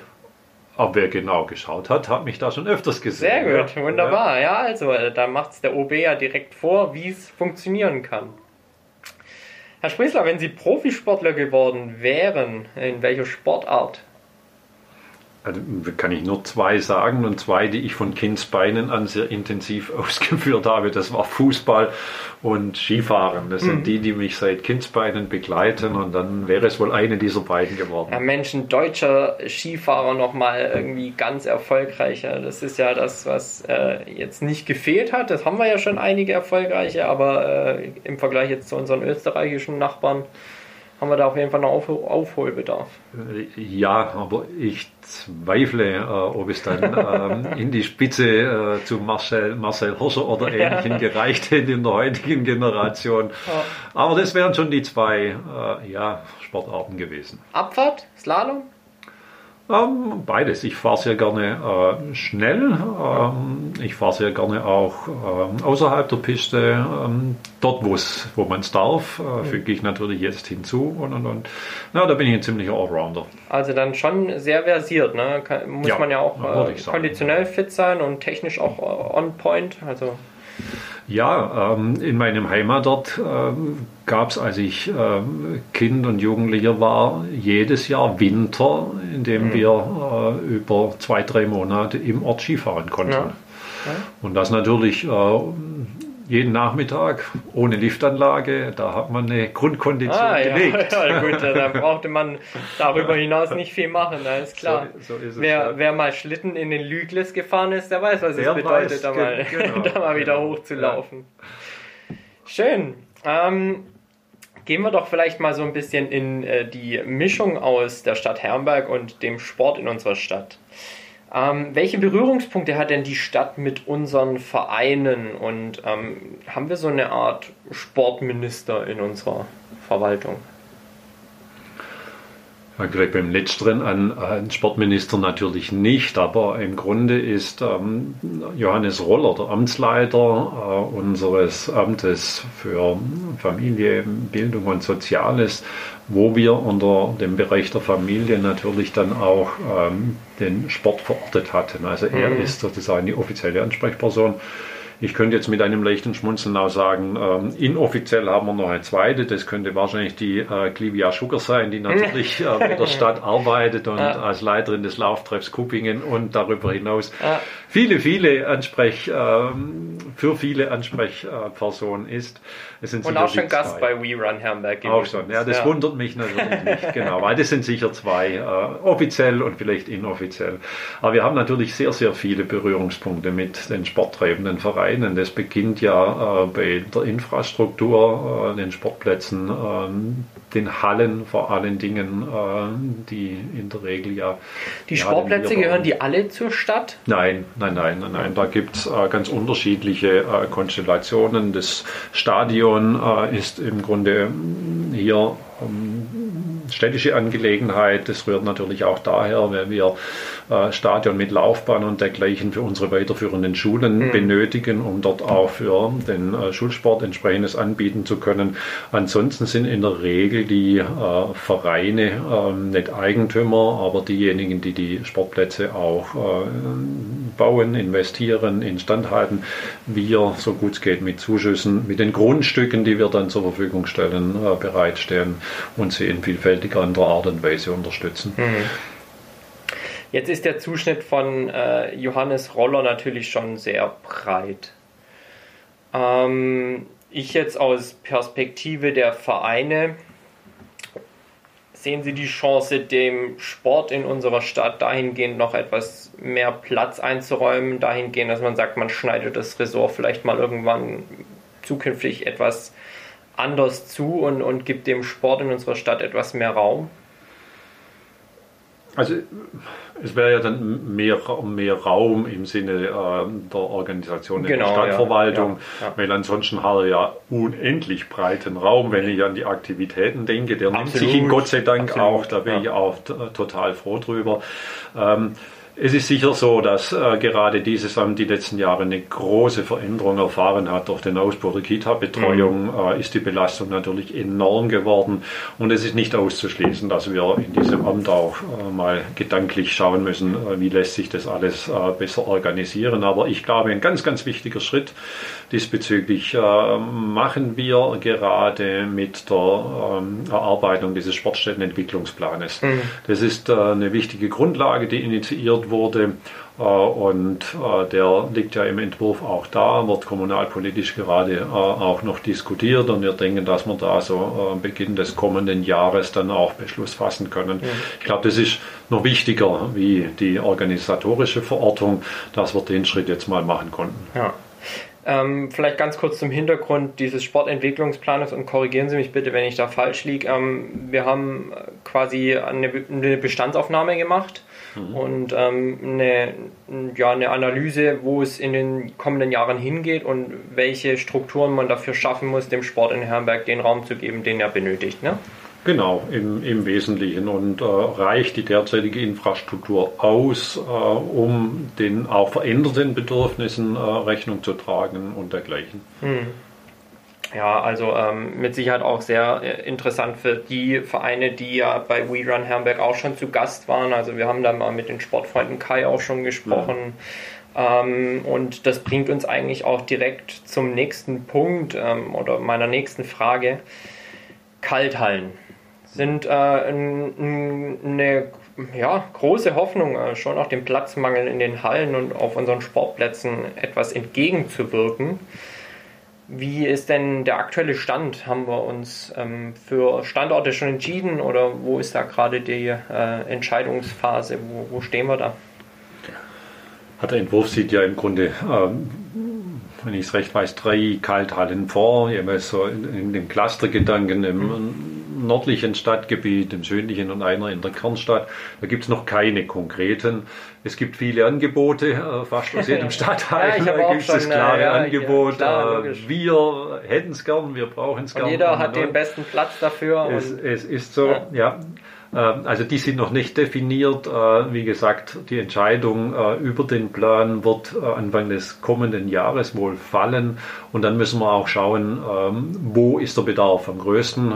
Aber wer genau geschaut hat, hat mich da schon öfters gesehen. Sehr gut, ja. wunderbar. Ja, also äh, da macht es der OB ja direkt vor, wie es funktionieren kann. Herr Spriesler, wenn Sie Profisportler geworden wären, in welcher Sportart also kann ich nur zwei sagen und zwei, die ich von Kindsbeinen an sehr intensiv ausgeführt habe. Das war Fußball und Skifahren. Das sind mhm. die, die mich seit Kindsbeinen begleiten und dann wäre es wohl eine dieser beiden geworden. Ja, Mensch, ein deutscher Skifahrer nochmal irgendwie ganz erfolgreicher. Das ist ja das, was äh, jetzt nicht gefehlt hat. Das haben wir ja schon einige erfolgreiche, aber äh, im Vergleich jetzt zu unseren österreichischen Nachbarn haben wir da auf jeden Fall noch Auf Aufholbedarf. Ja, aber ich zweifle, äh, ob es dann ähm, in die Spitze äh, zu Marcel, Marcel Hirscher oder Ähnlichem ja. gereicht hätte in der heutigen Generation. Ja. Aber das wären schon die zwei äh, ja, Sportarten gewesen. Abfahrt, Slalom? Ähm, beides. Ich fahre sehr gerne äh, schnell. Ähm, ich fahre sehr gerne auch ähm, außerhalb der Piste. Ähm, dort, wo man es darf, äh, mhm. füge ich natürlich jetzt hinzu. Und, und, und. Na, da bin ich ein ziemlicher Allrounder. Also dann schon sehr versiert. Ne? Kann, muss ja, man ja auch äh, konditionell fit sein und technisch auch äh, on point. Also ja, ähm, in meinem Heimatort ähm, gab es, als ich ähm, Kind und Jugendlicher war, jedes Jahr Winter, in dem mhm. wir äh, über zwei, drei Monate im Ort Skifahren konnten. Ja. Ja. Und das natürlich äh, jeden Nachmittag ohne Liftanlage. Da hat man eine Grundkondition ah, gelegt. Ja, ja, gut, da brauchte man darüber hinaus nicht viel machen, da ist klar. So, so ist wer, ja. wer, mal Schlitten in den Lügles gefahren ist, der weiß, was der es bedeutet, weiß, da, mal, genau, da mal wieder genau, hochzulaufen. Ja. Schön. Ähm, gehen wir doch vielleicht mal so ein bisschen in äh, die Mischung aus der Stadt Herrenberg und dem Sport in unserer Stadt. Ähm, welche Berührungspunkte hat denn die Stadt mit unseren Vereinen und ähm, haben wir so eine Art Sportminister in unserer Verwaltung? Ja, vielleicht beim letzteren an, an Sportminister natürlich nicht, aber im Grunde ist ähm, Johannes Roller, der Amtsleiter äh, unseres Amtes für Familie, Bildung und Soziales, wo wir unter dem Bereich der Familie natürlich dann auch ähm, den Sport verortet hatten. Also er mhm. ist sozusagen die offizielle Ansprechperson ich könnte jetzt mit einem leichten Schmunzeln auch sagen, ähm, inoffiziell haben wir noch eine zweite. Das könnte wahrscheinlich die äh, Clivia Sugar sein, die natürlich äh, mit der Stadt arbeitet und ja. als Leiterin des Lauftreffs Kuppingen und darüber hinaus ja. viele, viele Ansprech, äh, für viele Ansprechpersonen ist. Und auch schon Gast bei We Run Herrenberg. Auch schon, ja, das ja. wundert mich natürlich nicht. Genau, weil das sind sicher zwei, äh, offiziell und vielleicht inoffiziell. Aber wir haben natürlich sehr, sehr viele Berührungspunkte mit den sporttreibenden Vereinen. Das beginnt ja äh, bei der Infrastruktur, äh, den Sportplätzen, äh, den Hallen vor allen Dingen, äh, die in der Regel ja. Die Sportplätze gehören die alle zur Stadt? Nein, nein, nein, nein, nein. Da gibt es äh, ganz unterschiedliche äh, Konstellationen. Das Stadion ist im Grunde hier ähm, städtische Angelegenheit. Das rührt natürlich auch daher, weil wir äh, Stadion mit Laufbahn und dergleichen für unsere weiterführenden Schulen mhm. benötigen, um dort auch für den äh, Schulsport entsprechendes anbieten zu können. Ansonsten sind in der Regel die äh, Vereine ähm, nicht Eigentümer, aber diejenigen, die die Sportplätze auch bauen, investieren, instand halten, wir, so gut es geht, mit Zuschüssen, mit den Grundstücken, die wir dann zur Verfügung stellen, bereitstellen und sie in vielfältiger anderer Art und Weise unterstützen. Mhm. Jetzt ist der Zuschnitt von äh, Johannes Roller natürlich schon sehr breit. Ähm, ich jetzt aus Perspektive der Vereine sehen Sie die Chance, dem Sport in unserer Stadt dahingehend noch etwas mehr Platz einzuräumen, dahingehend, dass man sagt, man schneidet das Ressort vielleicht mal irgendwann zukünftig etwas anders zu und, und gibt dem Sport in unserer Stadt etwas mehr Raum? Also es wäre ja dann mehr, mehr Raum im Sinne äh, der Organisation genau, der Stadtverwaltung, ja, ja, ja. weil ansonsten hat er ja unendlich breiten Raum, wenn ich an die Aktivitäten denke. Der Absolut. nimmt sich in Gott sei Dank Absolut, auch, da bin ich auch total froh drüber. Ähm, es ist sicher so, dass äh, gerade dieses Amt die letzten Jahre eine große Veränderung erfahren hat. Durch den Ausbau der Kita-Betreuung mhm. äh, ist die Belastung natürlich enorm geworden. Und es ist nicht auszuschließen, dass wir in diesem Amt auch äh, mal gedanklich schauen müssen, äh, wie lässt sich das alles äh, besser organisieren. Aber ich glaube, ein ganz, ganz wichtiger Schritt diesbezüglich äh, machen wir gerade mit der ähm, Erarbeitung dieses Sportstättenentwicklungsplanes. Mhm. Das ist eine wichtige Grundlage, die initiiert wurde. Äh, und äh, der liegt ja im Entwurf auch da, wird kommunalpolitisch gerade äh, auch noch diskutiert und wir denken, dass wir da so Beginn des kommenden Jahres dann auch Beschluss fassen können. Ja. Ich glaube, das ist noch wichtiger wie die organisatorische Verortung, dass wir den Schritt jetzt mal machen konnten. Ja. Ähm, vielleicht ganz kurz zum Hintergrund dieses Sportentwicklungsplanes und korrigieren Sie mich bitte, wenn ich da falsch liege. Ähm, wir haben quasi eine, eine Bestandsaufnahme gemacht mhm. und ähm, eine, ja, eine Analyse, wo es in den kommenden Jahren hingeht und welche Strukturen man dafür schaffen muss, dem Sport in Herrenberg den Raum zu geben, den er benötigt. Ne? Genau, im, im Wesentlichen. Und äh, reicht die derzeitige Infrastruktur aus, äh, um den auch veränderten Bedürfnissen äh, Rechnung zu tragen und dergleichen. Hm. Ja, also ähm, mit Sicherheit auch sehr äh, interessant für die Vereine, die ja bei We Run Herrenberg auch schon zu Gast waren. Also wir haben da mal mit den Sportfreunden Kai auch schon gesprochen. Ja. Ähm, und das bringt uns eigentlich auch direkt zum nächsten Punkt ähm, oder meiner nächsten Frage. Kalthallen sind äh, eine ja, große Hoffnung, äh, schon auch dem Platzmangel in den Hallen und auf unseren Sportplätzen etwas entgegenzuwirken. Wie ist denn der aktuelle Stand? Haben wir uns ähm, für Standorte schon entschieden oder wo ist da gerade die äh, Entscheidungsphase? Wo, wo, stehen wir da? Der Entwurf sieht ja im Grunde, ähm, wenn ich es recht weiß, drei Kalthallen vor, jeweils so in, in dem Clustergedanken, im, nördlichen Stadtgebiet, im südlichen und einer in der Kernstadt. Da gibt es noch keine konkreten. Es gibt viele Angebote, äh, fast aus jedem Stadtteil ja, gibt es das klare ja, Angebot. Ja, klar, äh, wir hätten es gern, wir brauchen es gern. Jeder hat den besten Platz dafür. Es, es ist so, ja. Ähm, also die sind noch nicht definiert. Äh, wie gesagt, die Entscheidung äh, über den Plan wird äh, Anfang des kommenden Jahres wohl fallen. Und dann müssen wir auch schauen, ähm, wo ist der Bedarf am größten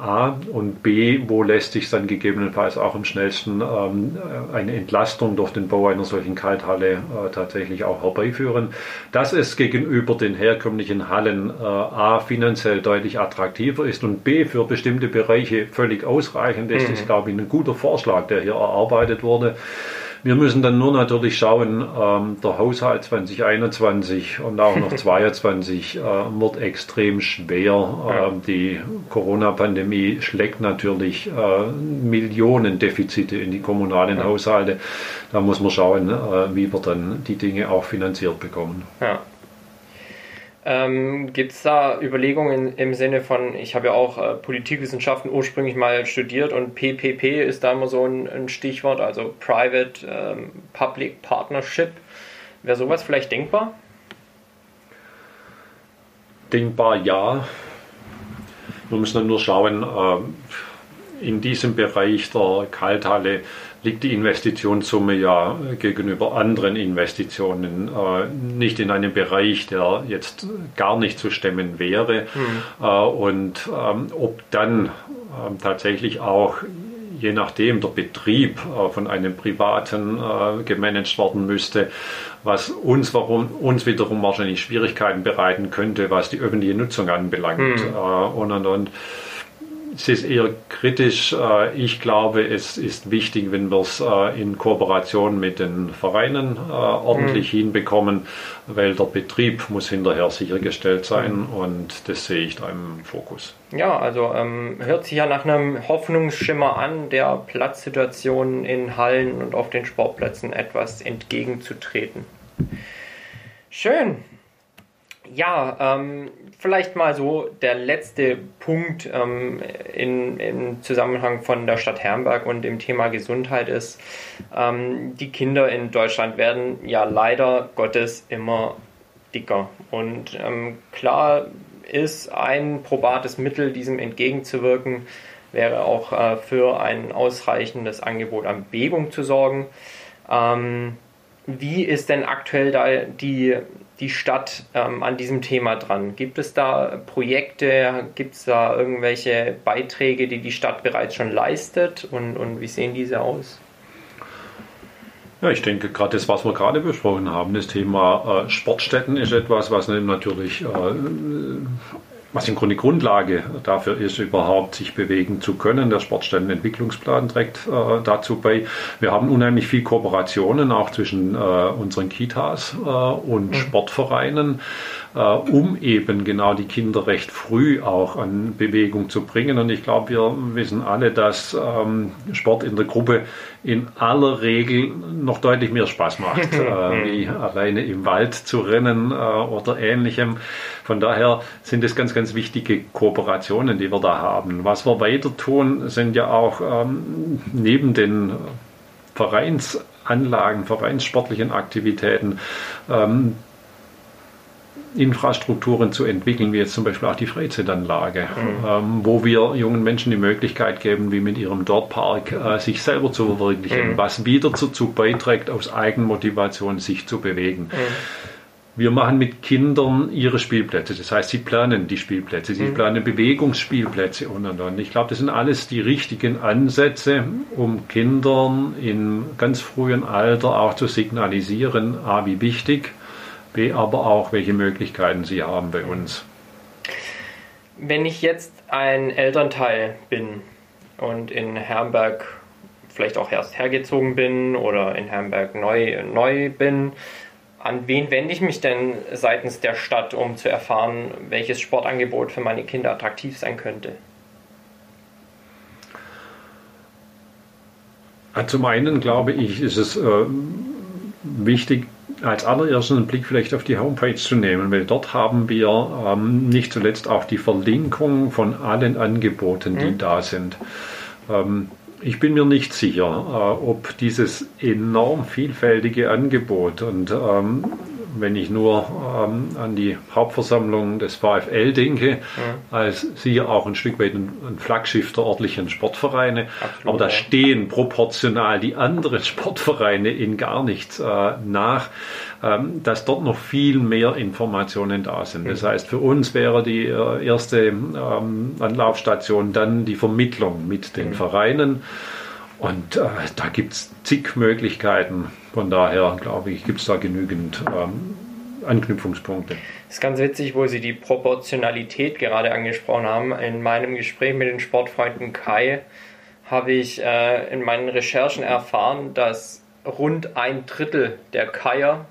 A und B, wo lässt sich dann gegebenenfalls auch am schnellsten ähm, eine Entlastung durch den Bau einer solchen Kalthalle tatsächlich auch herbeiführen. Dass es gegenüber den herkömmlichen Hallen A finanziell deutlich attraktiver ist und B für bestimmte Bereiche völlig ausreichend ist, mhm. ist glaube ich, ein guter Vorschlag, der hier erarbeitet wurde. Wir müssen dann nur natürlich schauen, ähm, der Haushalt 2021 und auch noch 2022 äh, wird extrem schwer. Ähm, die Corona-Pandemie schlägt natürlich äh, Millionen Defizite in die kommunalen Haushalte. Da muss man schauen, äh, wie wir dann die Dinge auch finanziert bekommen. Ja. Ähm, Gibt es da Überlegungen im Sinne von, ich habe ja auch äh, Politikwissenschaften ursprünglich mal studiert und PPP ist da immer so ein, ein Stichwort, also Private ähm, Public Partnership. Wäre sowas vielleicht denkbar? Denkbar ja. Wir müssen dann nur schauen, äh, in diesem Bereich der Kalthalle liegt die Investitionssumme ja gegenüber anderen Investitionen äh, nicht in einem Bereich, der jetzt gar nicht zu stemmen wäre. Mhm. Äh, und ähm, ob dann ähm, tatsächlich auch je nachdem der Betrieb äh, von einem Privaten äh, gemanagt werden müsste, was uns, warum, uns wiederum wahrscheinlich Schwierigkeiten bereiten könnte, was die öffentliche Nutzung anbelangt. Mhm. und, und, und es ist eher kritisch. Äh, ich glaube, es ist wichtig, wenn wir es äh, in Kooperation mit den Vereinen äh, ordentlich mhm. hinbekommen, weil der Betrieb muss hinterher sichergestellt sein mhm. und das sehe ich da im Fokus. Ja, also ähm, hört sich ja nach einem Hoffnungsschimmer an, der Platzsituation in Hallen und auf den Sportplätzen etwas entgegenzutreten. Schön. Ja, ähm, vielleicht mal so der letzte Punkt ähm, in, im Zusammenhang von der Stadt Herrenberg und dem Thema Gesundheit ist, ähm, die Kinder in Deutschland werden ja leider Gottes immer dicker. Und ähm, klar ist ein probates Mittel, diesem entgegenzuwirken, wäre auch äh, für ein ausreichendes Angebot an Bewegung zu sorgen. Ähm, wie ist denn aktuell da die die Stadt ähm, an diesem Thema dran? Gibt es da Projekte, gibt es da irgendwelche Beiträge, die die Stadt bereits schon leistet und, und wie sehen diese aus? Ja, ich denke, gerade das, was wir gerade besprochen haben, das Thema äh, Sportstätten ist etwas, was natürlich äh, was im Grunde Grundlage dafür ist, überhaupt sich bewegen zu können. Der Sportstellenentwicklungsplan trägt äh, dazu bei. Wir haben unheimlich viel Kooperationen auch zwischen äh, unseren Kitas äh, und mhm. Sportvereinen, äh, um eben genau die Kinder recht früh auch an Bewegung zu bringen. Und ich glaube, wir wissen alle, dass ähm, Sport in der Gruppe in aller Regel noch deutlich mehr Spaß macht, äh, wie alleine im Wald zu rennen äh, oder ähnlichem. Von daher sind es ganz, ganz wichtige Kooperationen, die wir da haben. Was wir weiter tun, sind ja auch ähm, neben den Vereinsanlagen, vereinssportlichen Aktivitäten, ähm, Infrastrukturen zu entwickeln, wie jetzt zum Beispiel auch die Freizeitanlage, mhm. ähm, wo wir jungen Menschen die Möglichkeit geben, wie mit ihrem Dortpark äh, sich selber zu verwirklichen, mhm. was wieder dazu beiträgt, aus Eigenmotivation sich zu bewegen. Mhm. Wir machen mit Kindern ihre Spielplätze. Das heißt, sie planen die Spielplätze, sie mhm. planen Bewegungsspielplätze und und und. Ich glaube, das sind alles die richtigen Ansätze, um Kindern in ganz frühem Alter auch zu signalisieren, a, wie wichtig, b, aber auch, welche Möglichkeiten sie haben bei uns. Wenn ich jetzt ein Elternteil bin und in Herrenberg vielleicht auch erst hergezogen bin oder in Herrenberg neu, neu bin, an wen wende ich mich denn seitens der Stadt, um zu erfahren, welches Sportangebot für meine Kinder attraktiv sein könnte? Zum einen glaube ich, ist es äh, wichtig, als allererstes einen Blick vielleicht auf die Homepage zu nehmen, weil dort haben wir ähm, nicht zuletzt auch die Verlinkung von allen Angeboten, die mhm. da sind. Ähm, ich bin mir nicht sicher, äh, ob dieses enorm vielfältige Angebot und ähm, wenn ich nur ähm, an die Hauptversammlung des VfL denke, ja. als sie auch ein Stück weit ein, ein Flaggschiff der örtlichen Sportvereine. Absolut, Aber da ja. stehen proportional die anderen Sportvereine in gar nichts äh, nach, ähm, dass dort noch viel mehr Informationen da sind. Das mhm. heißt, für uns wäre die äh, erste ähm, Anlaufstation dann die Vermittlung mit den mhm. Vereinen. Und äh, da gibt es zig Möglichkeiten. Von daher glaube ich, gibt es da genügend ähm, Anknüpfungspunkte. Das ist ganz witzig, wo Sie die Proportionalität gerade angesprochen haben. In meinem Gespräch mit den Sportfreunden Kai habe ich äh, in meinen Recherchen erfahren, dass rund ein Drittel der Kaier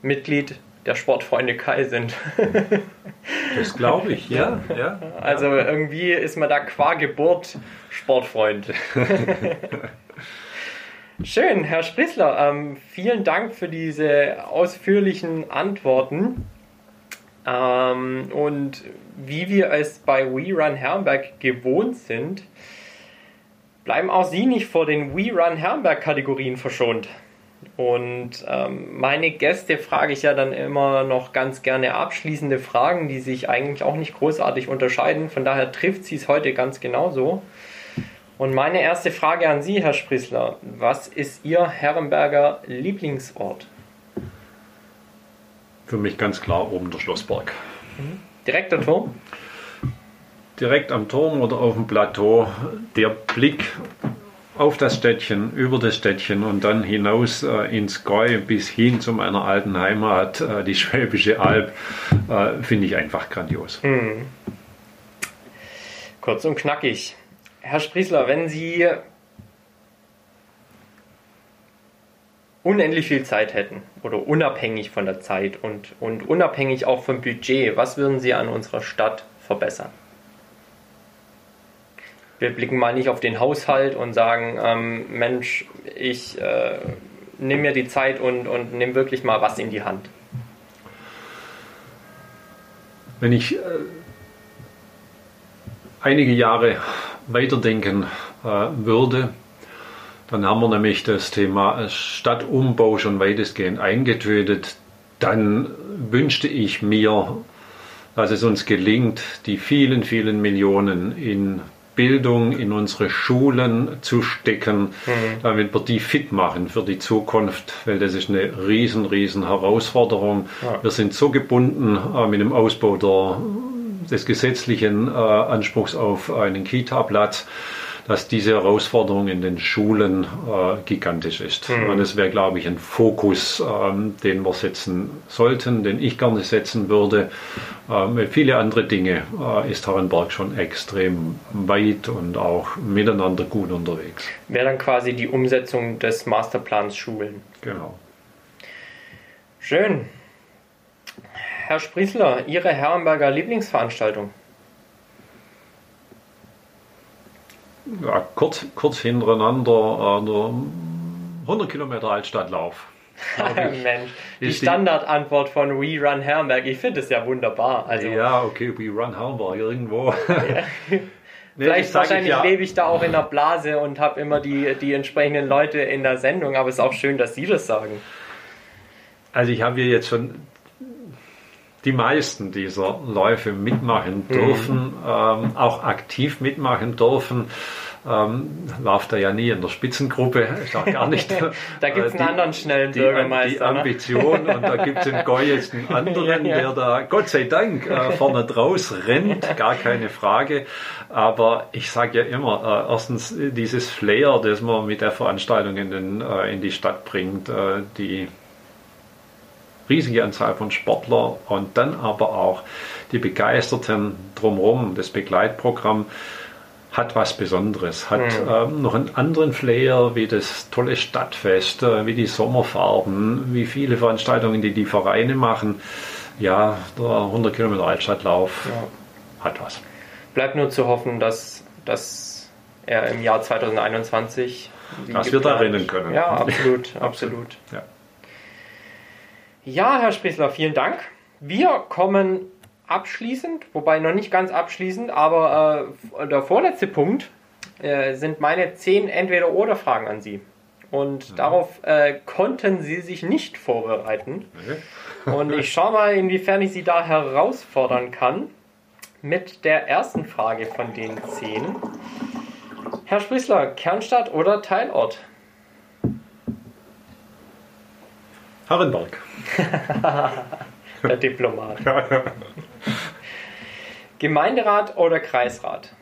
Mitglied der Sportfreunde Kai sind. das glaube ich, ja, ja. Also irgendwie ist man da qua Geburt Sportfreund. Schön, Herr Sprissler, ähm, vielen Dank für diese ausführlichen Antworten. Ähm, und wie wir es bei WeRun Herrenberg gewohnt sind, bleiben auch Sie nicht vor den WeRun Herrenberg Kategorien verschont. Und ähm, meine Gäste frage ich ja dann immer noch ganz gerne abschließende Fragen, die sich eigentlich auch nicht großartig unterscheiden. Von daher trifft sie es heute ganz genauso. Und meine erste Frage an Sie, Herr Sprissler, was ist Ihr Herrenberger Lieblingsort? Für mich ganz klar oben der Schlossberg. Mhm. Direkt am Turm? Direkt am Turm oder auf dem Plateau. Der Blick auf das Städtchen, über das Städtchen und dann hinaus äh, ins Gäu bis hin zu meiner alten Heimat, äh, die Schwäbische Alb, äh, finde ich einfach grandios. Mhm. Kurz und knackig. Herr Spriesler, wenn Sie unendlich viel Zeit hätten oder unabhängig von der Zeit und, und unabhängig auch vom Budget, was würden Sie an unserer Stadt verbessern? Wir blicken mal nicht auf den Haushalt und sagen, ähm, Mensch, ich äh, nehme mir die Zeit und, und nehme wirklich mal was in die Hand. Wenn ich äh, einige Jahre weiterdenken äh, würde, dann haben wir nämlich das Thema Stadtumbau schon weitestgehend eingetötet. Dann wünschte ich mir, dass es uns gelingt, die vielen, vielen Millionen in Bildung, in unsere Schulen zu stecken, mhm. damit wir die fit machen für die Zukunft, weil das ist eine riesen, riesen Herausforderung. Ja. Wir sind so gebunden äh, mit dem Ausbau der des gesetzlichen äh, Anspruchs auf einen Kita-Platz, dass diese Herausforderung in den Schulen äh, gigantisch ist. Mhm. Und es wäre, glaube ich, ein Fokus, ähm, den wir setzen sollten, den ich gerne setzen würde. Ähm, viele andere Dinge äh, ist Herrenberg schon extrem weit und auch miteinander gut unterwegs. Wäre dann quasi die Umsetzung des Masterplans Schulen. Genau. Schön. Herr Spriesler, Ihre Herrenberger Lieblingsveranstaltung? Ja, kurz, kurz hintereinander äh, 100 Kilometer Altstadtlauf. Mensch, die Standardantwort von We Run Herrenberg, ich finde es ja wunderbar. Also, ja, okay, We Run Herrenberg irgendwo. Nee, Vielleicht wahrscheinlich ja. lebe ich da auch in der Blase und habe immer die, die entsprechenden Leute in der Sendung, aber es ist auch schön, dass Sie das sagen. Also ich habe hier jetzt schon die meisten dieser Läufe mitmachen mhm. dürfen, mhm. ähm, auch aktiv mitmachen dürfen. Ähm, läuft er ja nie in der Spitzengruppe, ist auch gar nicht. da gibt es äh, einen anderen schnellen die, Bürgermeister. Die ne? Ambition ne? und da gibt es in Goy jetzt einen anderen, ja, ja. der da Gott sei Dank äh, vorne draus rennt, gar keine Frage. Aber ich sage ja immer, äh, erstens dieses Flair, das man mit der Veranstaltung in, den, äh, in die Stadt bringt, äh, die riesige Anzahl von Sportlern und dann aber auch die Begeisterten drumherum, das Begleitprogramm hat was Besonderes, hat mhm. ähm, noch einen anderen Flair wie das tolle Stadtfest, äh, wie die Sommerfarben, wie viele Veranstaltungen, die die Vereine machen. Ja, der 100 Kilometer Altstadtlauf ja. hat was. Bleibt nur zu hoffen, dass, dass er im Jahr 2021 dass wir da rennen können. Ja, absolut, absolut. Ja. Ja, Herr Sprichler, vielen Dank. Wir kommen abschließend, wobei noch nicht ganz abschließend, aber äh, der vorletzte Punkt äh, sind meine zehn Entweder-Oder-Fragen an Sie. Und mhm. darauf äh, konnten Sie sich nicht vorbereiten. Okay. Und ich schaue mal, inwiefern ich Sie da herausfordern kann mit der ersten Frage von den zehn. Herr Sprissler, Kernstadt oder Teilort? Harrenberg. der Diplomat. Gemeinderat oder Kreisrat?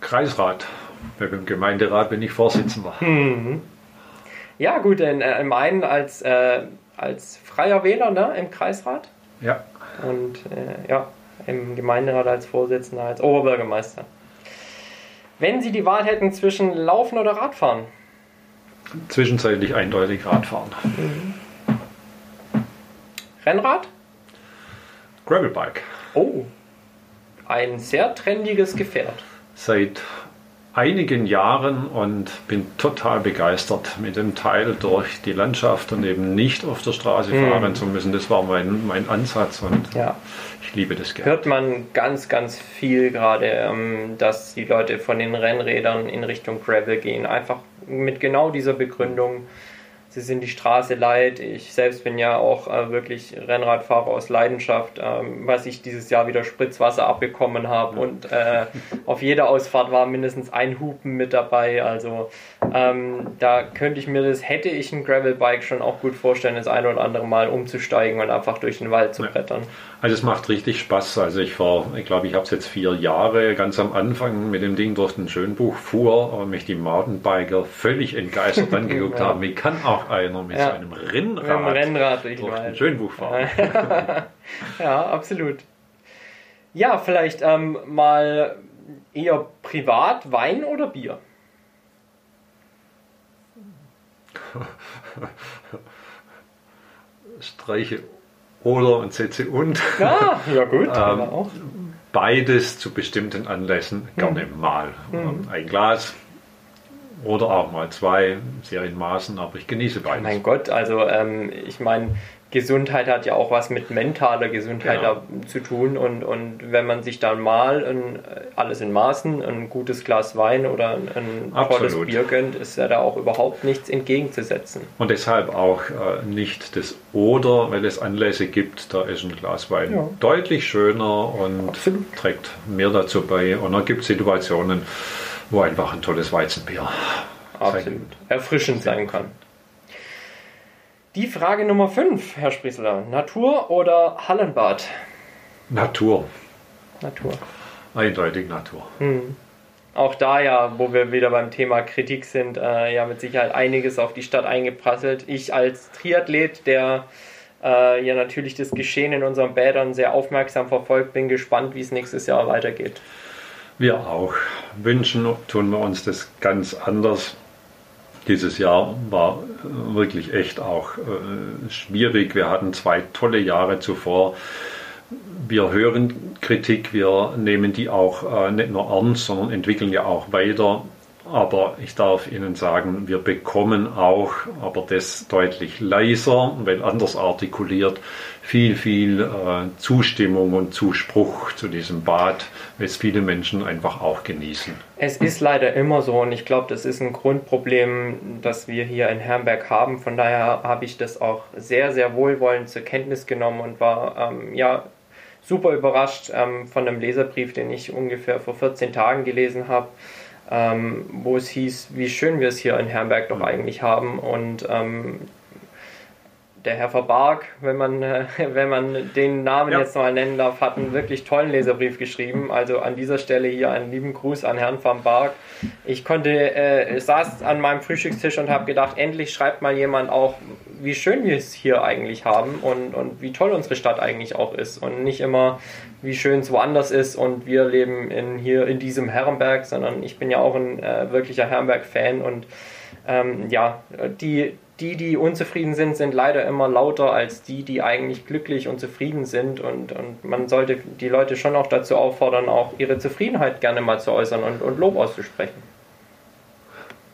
Kreisrat. Beim Gemeinderat bin ich Vorsitzender. Mhm. Ja, gut, in, äh, im einen als, äh, als freier Wähler ne, im Kreisrat. Ja. Und äh, ja, im Gemeinderat als Vorsitzender, als Oberbürgermeister. Wenn Sie die Wahl hätten zwischen Laufen oder Radfahren? Zwischenzeitlich eindeutig Radfahren. Mhm. Rennrad? Gravelbike. Oh, ein sehr trendiges Gefährt. Seit einigen Jahren und bin total begeistert, mit dem Teil durch die Landschaft und eben nicht auf der Straße mhm. fahren zu müssen. Das war mein, mein Ansatz und ja. ich liebe das gerne. Hört man ganz, ganz viel gerade, ähm, dass die Leute von den Rennrädern in Richtung Gravel gehen. Einfach mit genau dieser Begründung sie sind die Straße leid. Ich selbst bin ja auch äh, wirklich Rennradfahrer aus Leidenschaft, ähm, was ich dieses Jahr wieder Spritzwasser abbekommen habe und äh, auf jeder Ausfahrt war mindestens ein Hupen mit dabei. Also ähm, da könnte ich mir das, hätte ich ein Gravelbike schon auch gut vorstellen, das eine oder andere Mal umzusteigen und einfach durch den Wald zu brettern. Also es macht richtig Spaß. Also ich war, ich glaube, ich habe es jetzt vier Jahre ganz am Anfang mit dem Ding durch den Schönbuch fuhr und mich die Mountainbiker völlig entgeistert angeguckt ja. haben. Wie kann auch einer mit ja. so einem Rennrad, mit einem Rennrad durch, durch den Schönbuch fahren? ja, absolut. Ja, vielleicht ähm, mal eher privat Wein oder Bier? Streiche oder und setze und. Ja, ja gut, ähm, auch. Beides zu bestimmten Anlässen gerne mhm. mal. Mhm. Ein Glas oder auch mal zwei Serienmaßen, aber ich genieße beides. Mein Gott, also ähm, ich meine, Gesundheit hat ja auch was mit mentaler Gesundheit genau. zu tun und, und wenn man sich dann mal ein, alles in Maßen, ein gutes Glas Wein oder ein Absolut. tolles Bier gönnt, ist ja da auch überhaupt nichts entgegenzusetzen. Und deshalb auch äh, nicht das Oder, weil es Anlässe gibt, da ist ein Glas Wein ja. deutlich schöner und Absolut. trägt mehr dazu bei. Und dann gibt es Situationen, wo einfach ein tolles Weizenbier Absolut. erfrischend sein kann. Die Frage Nummer 5, Herr Spriesler. Natur oder Hallenbad? Natur. Natur. Eindeutig Natur. Hm. Auch da ja, wo wir wieder beim Thema Kritik sind, äh, ja mit Sicherheit einiges auf die Stadt eingeprasselt. Ich als Triathlet, der äh, ja natürlich das Geschehen in unseren Bädern sehr aufmerksam verfolgt, bin gespannt, wie es nächstes Jahr weitergeht. Wir auch. Wünschen tun wir uns das ganz anders dieses Jahr war wirklich echt auch äh, schwierig. Wir hatten zwei tolle Jahre zuvor. Wir hören Kritik, wir nehmen die auch äh, nicht nur ernst, sondern entwickeln ja auch weiter. Aber ich darf Ihnen sagen, wir bekommen auch, aber das deutlich leiser, weil anders artikuliert, viel, viel äh, Zustimmung und Zuspruch zu diesem Bad, es viele Menschen einfach auch genießen. Es ist leider immer so und ich glaube, das ist ein Grundproblem, das wir hier in Herrenberg haben. Von daher habe ich das auch sehr, sehr wohlwollend zur Kenntnis genommen und war ähm, ja super überrascht ähm, von einem Leserbrief, den ich ungefähr vor 14 Tagen gelesen habe ähm, wo es hieß, wie schön wir es hier in Herrenberg doch eigentlich haben. Und ähm, der Herr Verbarg, wenn man, äh, wenn man den Namen ja. jetzt mal nennen darf, hat einen wirklich tollen Leserbrief geschrieben. Also an dieser Stelle hier einen lieben Gruß an Herrn Verbarg. Ich konnte, äh, saß an meinem Frühstückstisch und habe gedacht, endlich schreibt mal jemand auch, wie schön wir es hier eigentlich haben und, und wie toll unsere Stadt eigentlich auch ist. Und nicht immer, wie schön es woanders ist und wir leben in, hier in diesem Herrenberg, sondern ich bin ja auch ein äh, wirklicher Herrenberg-Fan und ähm, ja, die, die, die unzufrieden sind, sind leider immer lauter als die, die eigentlich glücklich und zufrieden sind. Und, und man sollte die Leute schon auch dazu auffordern, auch ihre Zufriedenheit gerne mal zu äußern und, und Lob auszusprechen.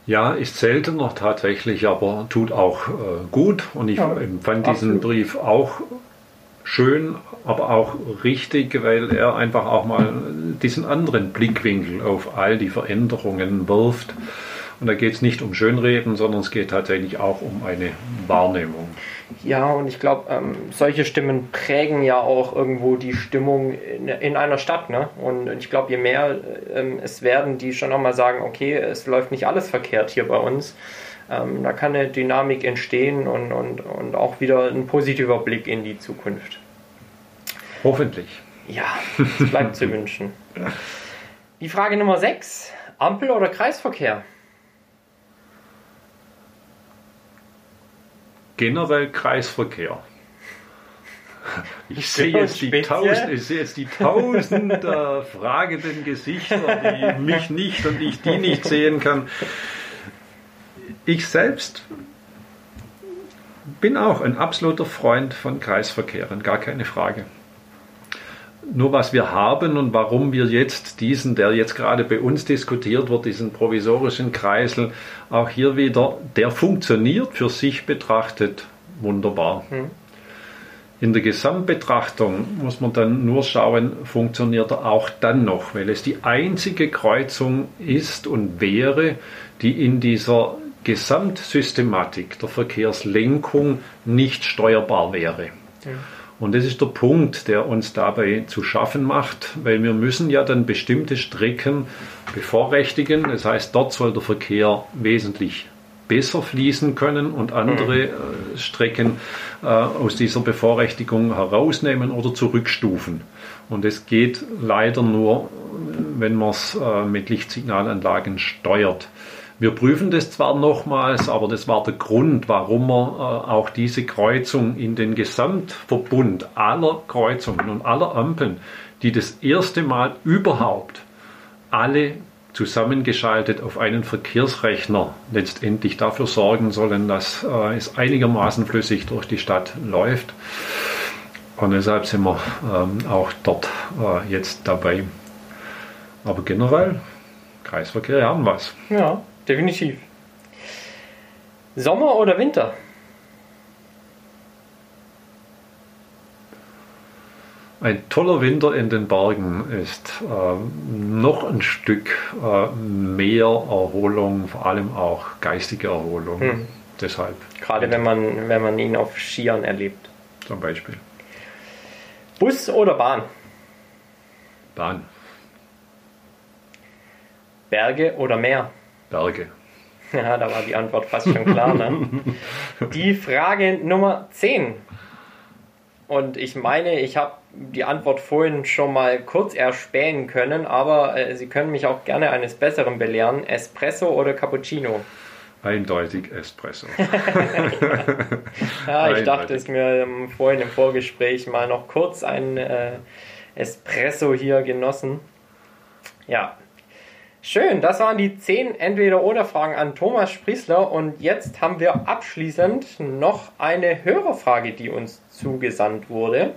Ja, ist seltener tatsächlich, aber tut auch äh, gut. Und ich Ja, empfand diesen absolut. Brief auch schön, aber auch richtig, weil er einfach auch mal diesen anderen Blickwinkel auf all die Veränderungen wirft. Und da geht es nicht um Schönreden, sondern es geht tatsächlich auch um eine Wahrnehmung. Ja, und ich glaube, ähm, solche Stimmen prägen ja auch irgendwo die Stimmung in, in einer Stadt. Ne? Und ich glaube, je mehr ähm, es werden, die schon nochmal sagen, okay, es läuft nicht alles verkehrt hier bei uns, ähm, da kann eine Dynamik entstehen und, und, und auch wieder ein positiver Blick in die Zukunft. Hoffentlich. Ja, es bleibt zu wünschen. Die Frage Nummer 6. Ampel oder Kreisverkehr? Generell Kreisverkehr. Ich sehe jetzt die tausend, ich sehe jetzt die tausend äh, fragenden Gesichter, die mich nicht und ich die nicht sehen kann. Ich selbst bin auch ein absoluter Freund von Kreisverkehren, gar keine Frage. Nur was wir haben und warum wir jetzt diesen, der jetzt gerade bei uns diskutiert wird, diesen provisorischen Kreisel, auch hier wieder, der funktioniert für sich betrachtet wunderbar. In der Gesamtbetrachtung muss man dann nur schauen, funktioniert er auch dann noch, weil es die einzige Kreuzung ist und wäre, die in dieser Gesamtsystematik der Verkehrslenkung nicht steuerbar wäre. Und das ist der Punkt, der uns dabei zu schaffen macht, weil wir müssen ja dann bestimmte Strecken bevorrechtigen. Das heißt, dort soll der Verkehr wesentlich besser fließen können und andere äh, Strecken äh, aus dieser Bevorrechtigung herausnehmen oder zurückstufen. Und es geht leider nur, wenn man es äh, mit Lichtsignalanlagen steuert. Wir prüfen das zwar nochmals, aber das war der Grund, warum wir äh, auch diese Kreuzung in den Gesamtverbund aller Kreuzungen und aller Ampeln, die das erste Mal überhaupt alle zusammengeschaltet auf einen Verkehrsrechner letztendlich dafür sorgen sollen, dass äh, es einigermaßen flüssig durch die Stadt läuft. Und deshalb sind wir ähm, auch dort äh, jetzt dabei. Aber generell, Kreisverkehr haben was. Ja, definitiv. Sommer oder Winter? Ein toller Winter in den Bergen ist ähm, noch ein Stück äh, mehr Erholung, vor allem auch geistige Erholung. Hm. Deshalb Gerade wenn man, wenn man ihn auf Skiern erlebt. zum Beispiel Bus oder Bahn? Bahn, Berge oder Meer? Berge. Ja, da war die Antwort fast schon klar. Ne? Die Frage Nummer 10. Und ich meine, ich habe die Antwort vorhin schon mal kurz erspähen können, aber äh, Sie können mich auch gerne eines Besseren belehren. Espresso oder Cappuccino? Eindeutig Espresso. Ja, ich Eindeutig. dachte es mir ähm, vorhin im Vorgespräch mal noch kurz ein äh, Espresso hier genossen. Ja. Schön, das waren die 10 Entweder-Oder-Fragen an Thomas Spriesler und jetzt haben wir abschließend noch eine Hörerfrage, die uns zugesandt wurde.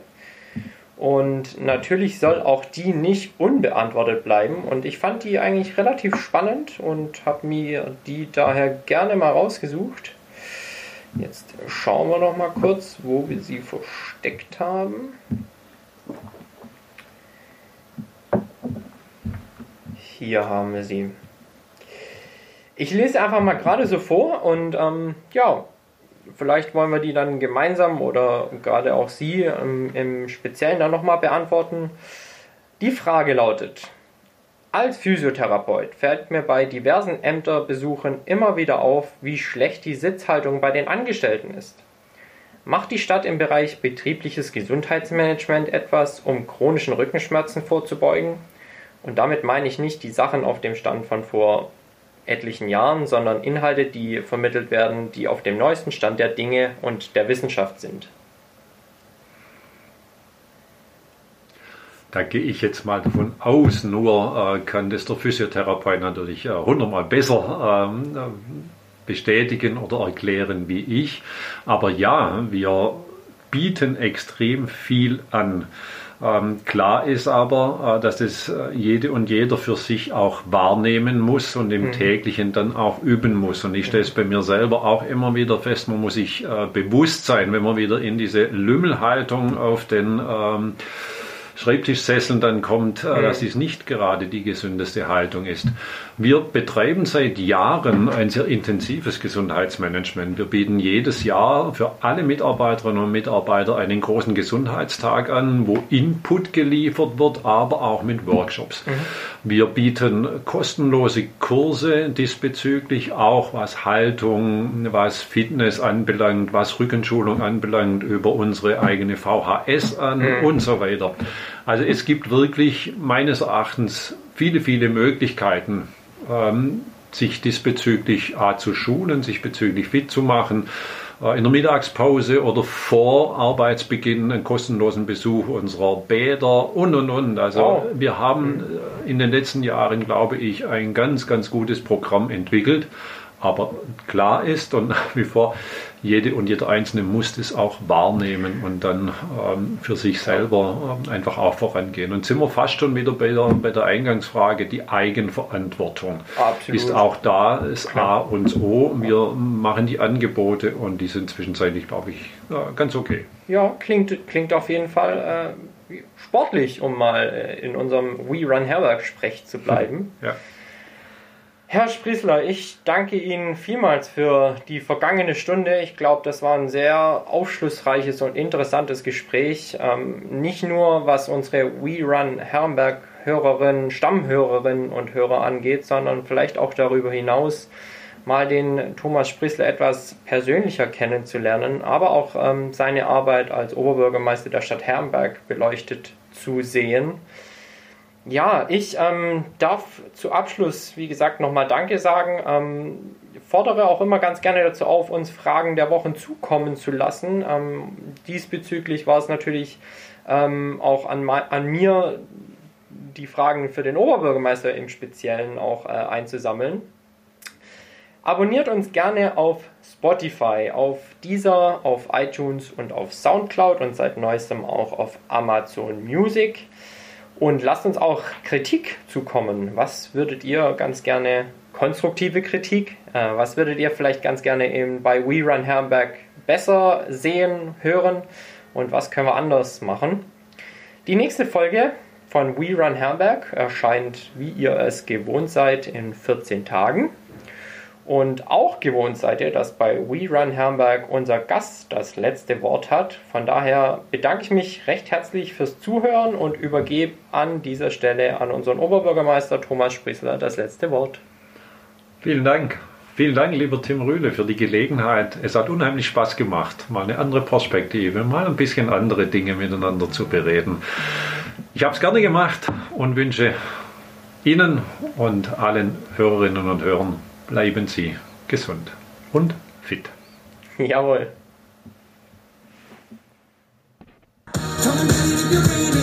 Und natürlich soll auch die nicht unbeantwortet bleiben. Und ich fand die eigentlich relativ spannend und habe mir die daher gerne mal rausgesucht. Jetzt schauen wir noch mal kurz, wo wir sie versteckt haben. Hier haben wir sie. Ich lese einfach mal gerade so vor und ähm, ja, vielleicht wollen wir die dann gemeinsam oder gerade auch Sie ähm, im Speziellen dann nochmal beantworten. Die Frage lautet, als Physiotherapeut fällt mir bei diversen Ämterbesuchen immer wieder auf, wie schlecht die Sitzhaltung bei den Angestellten ist. Macht die Stadt im Bereich betriebliches Gesundheitsmanagement etwas, um chronischen Rückenschmerzen vorzubeugen? Und damit meine ich nicht die Sachen auf dem Stand von vor etlichen Jahren, sondern Inhalte, die vermittelt werden, die auf dem neuesten Stand der Dinge und der Wissenschaft sind. Da gehe ich jetzt mal davon aus, nur äh, kann das der Physiotherapeut natürlich äh, hundertmal besser ähm, äh, bestätigen oder erklären wie ich. Aber ja, wir bieten extrem viel an. Ähm, klar ist aber, äh, dass es äh, jede und jeder für sich auch wahrnehmen muss und im mhm. täglichen dann auch üben muss. Und ich stelle es bei mir selber auch immer wieder fest, man muss sich äh, bewusst sein, wenn man wieder in diese Lümmelhaltung auf den ähm, Schreibtischsesseln dann kommt, äh, dass dies nicht gerade die gesündeste Haltung ist. Wir betreiben seit Jahren ein sehr intensives Gesundheitsmanagement. Wir bieten jedes Jahr für alle Mitarbeiterinnen und Mitarbeiter einen großen Gesundheitstag an, wo Input geliefert wird, aber auch mit Workshops. Mhm. Wir bieten kostenlose Kurse diesbezüglich, auch was Haltung, was Fitness anbelangt, was Rückenschulung anbelangt, über unsere eigene VHS an mhm. und so weiter. Also es gibt wirklich meines Erachtens viele, viele Möglichkeiten, ähm, sich diesbezüglich A, zu schulen, sich bezüglich fit zu machen. Äh, in der Mittagspause oder vor Arbeitsbeginn einen kostenlosen Besuch unserer Bäder und und und. Also oh. wir haben äh, in den letzten Jahren, glaube ich, ein ganz, ganz gutes Programm entwickelt. Aber klar ist und nach wie vor, jede und jeder Einzelne muss das auch wahrnehmen und dann ähm, für sich selber ähm, einfach auch vorangehen. Und sind wir fast schon wieder bei der, bei der Eingangsfrage, die Eigenverantwortung Absolut. ist auch da, ist A und O. Wir machen die Angebote und die sind zwischenzeitlich, glaube ich, ja, ganz okay. Ja, klingt, klingt auf jeden Fall äh, sportlich, um mal äh, in unserem We Run Herberg-Sprech zu bleiben. Ja. Herr Spriesler, ich danke Ihnen vielmals für die vergangene Stunde. Ich glaube, das war ein sehr aufschlussreiches und interessantes Gespräch. Ähm, nicht nur was unsere We Run Herrenberg Hörerinnen, Stammhörerinnen und Hörer angeht, sondern vielleicht auch darüber hinaus mal den Thomas Spriesler etwas persönlicher kennenzulernen, aber auch ähm, seine Arbeit als Oberbürgermeister der Stadt Herrenberg beleuchtet zu sehen. Ja, ich ähm, darf zu Abschluss, wie gesagt, nochmal Danke sagen. Ähm, fordere auch immer ganz gerne dazu auf, uns Fragen der Wochen zukommen zu lassen. Ähm, diesbezüglich war es natürlich ähm, auch an, an, mir, die Fragen für den Oberbürgermeister im Speziellen auch äh, einzusammeln. Abonniert uns gerne auf Spotify, auf Deezer, auf iTunes und auf Soundcloud und seit neuestem auch auf Amazon Music. Und lasst uns auch Kritik zukommen. Was würdet ihr ganz gerne, konstruktive Kritik, äh, was würdet ihr vielleicht ganz gerne eben bei We Run Herrenberg besser sehen, hören und was können wir anders machen? Die nächste Folge von We Run Herrenberg erscheint, wie ihr es gewohnt seid, in 14 Tagen. Und auch gewohnt seid ihr, dass bei We Run Herrenberg unser Gast das letzte Wort hat. Von daher bedanke ich mich recht herzlich fürs Zuhören und übergebe an dieser Stelle an unseren Oberbürgermeister Thomas Sprissler das letzte Wort. Vielen Dank. Vielen Dank, lieber Tim Rühle, für die Gelegenheit. Es hat unheimlich Spaß gemacht, mal eine andere Perspektive, mal ein bisschen andere Dinge miteinander zu bereden. Ich habe es gerne gemacht und wünsche Ihnen und allen Hörerinnen und Hörern bleiben Sie gesund und fit. Jawohl. Don't leave your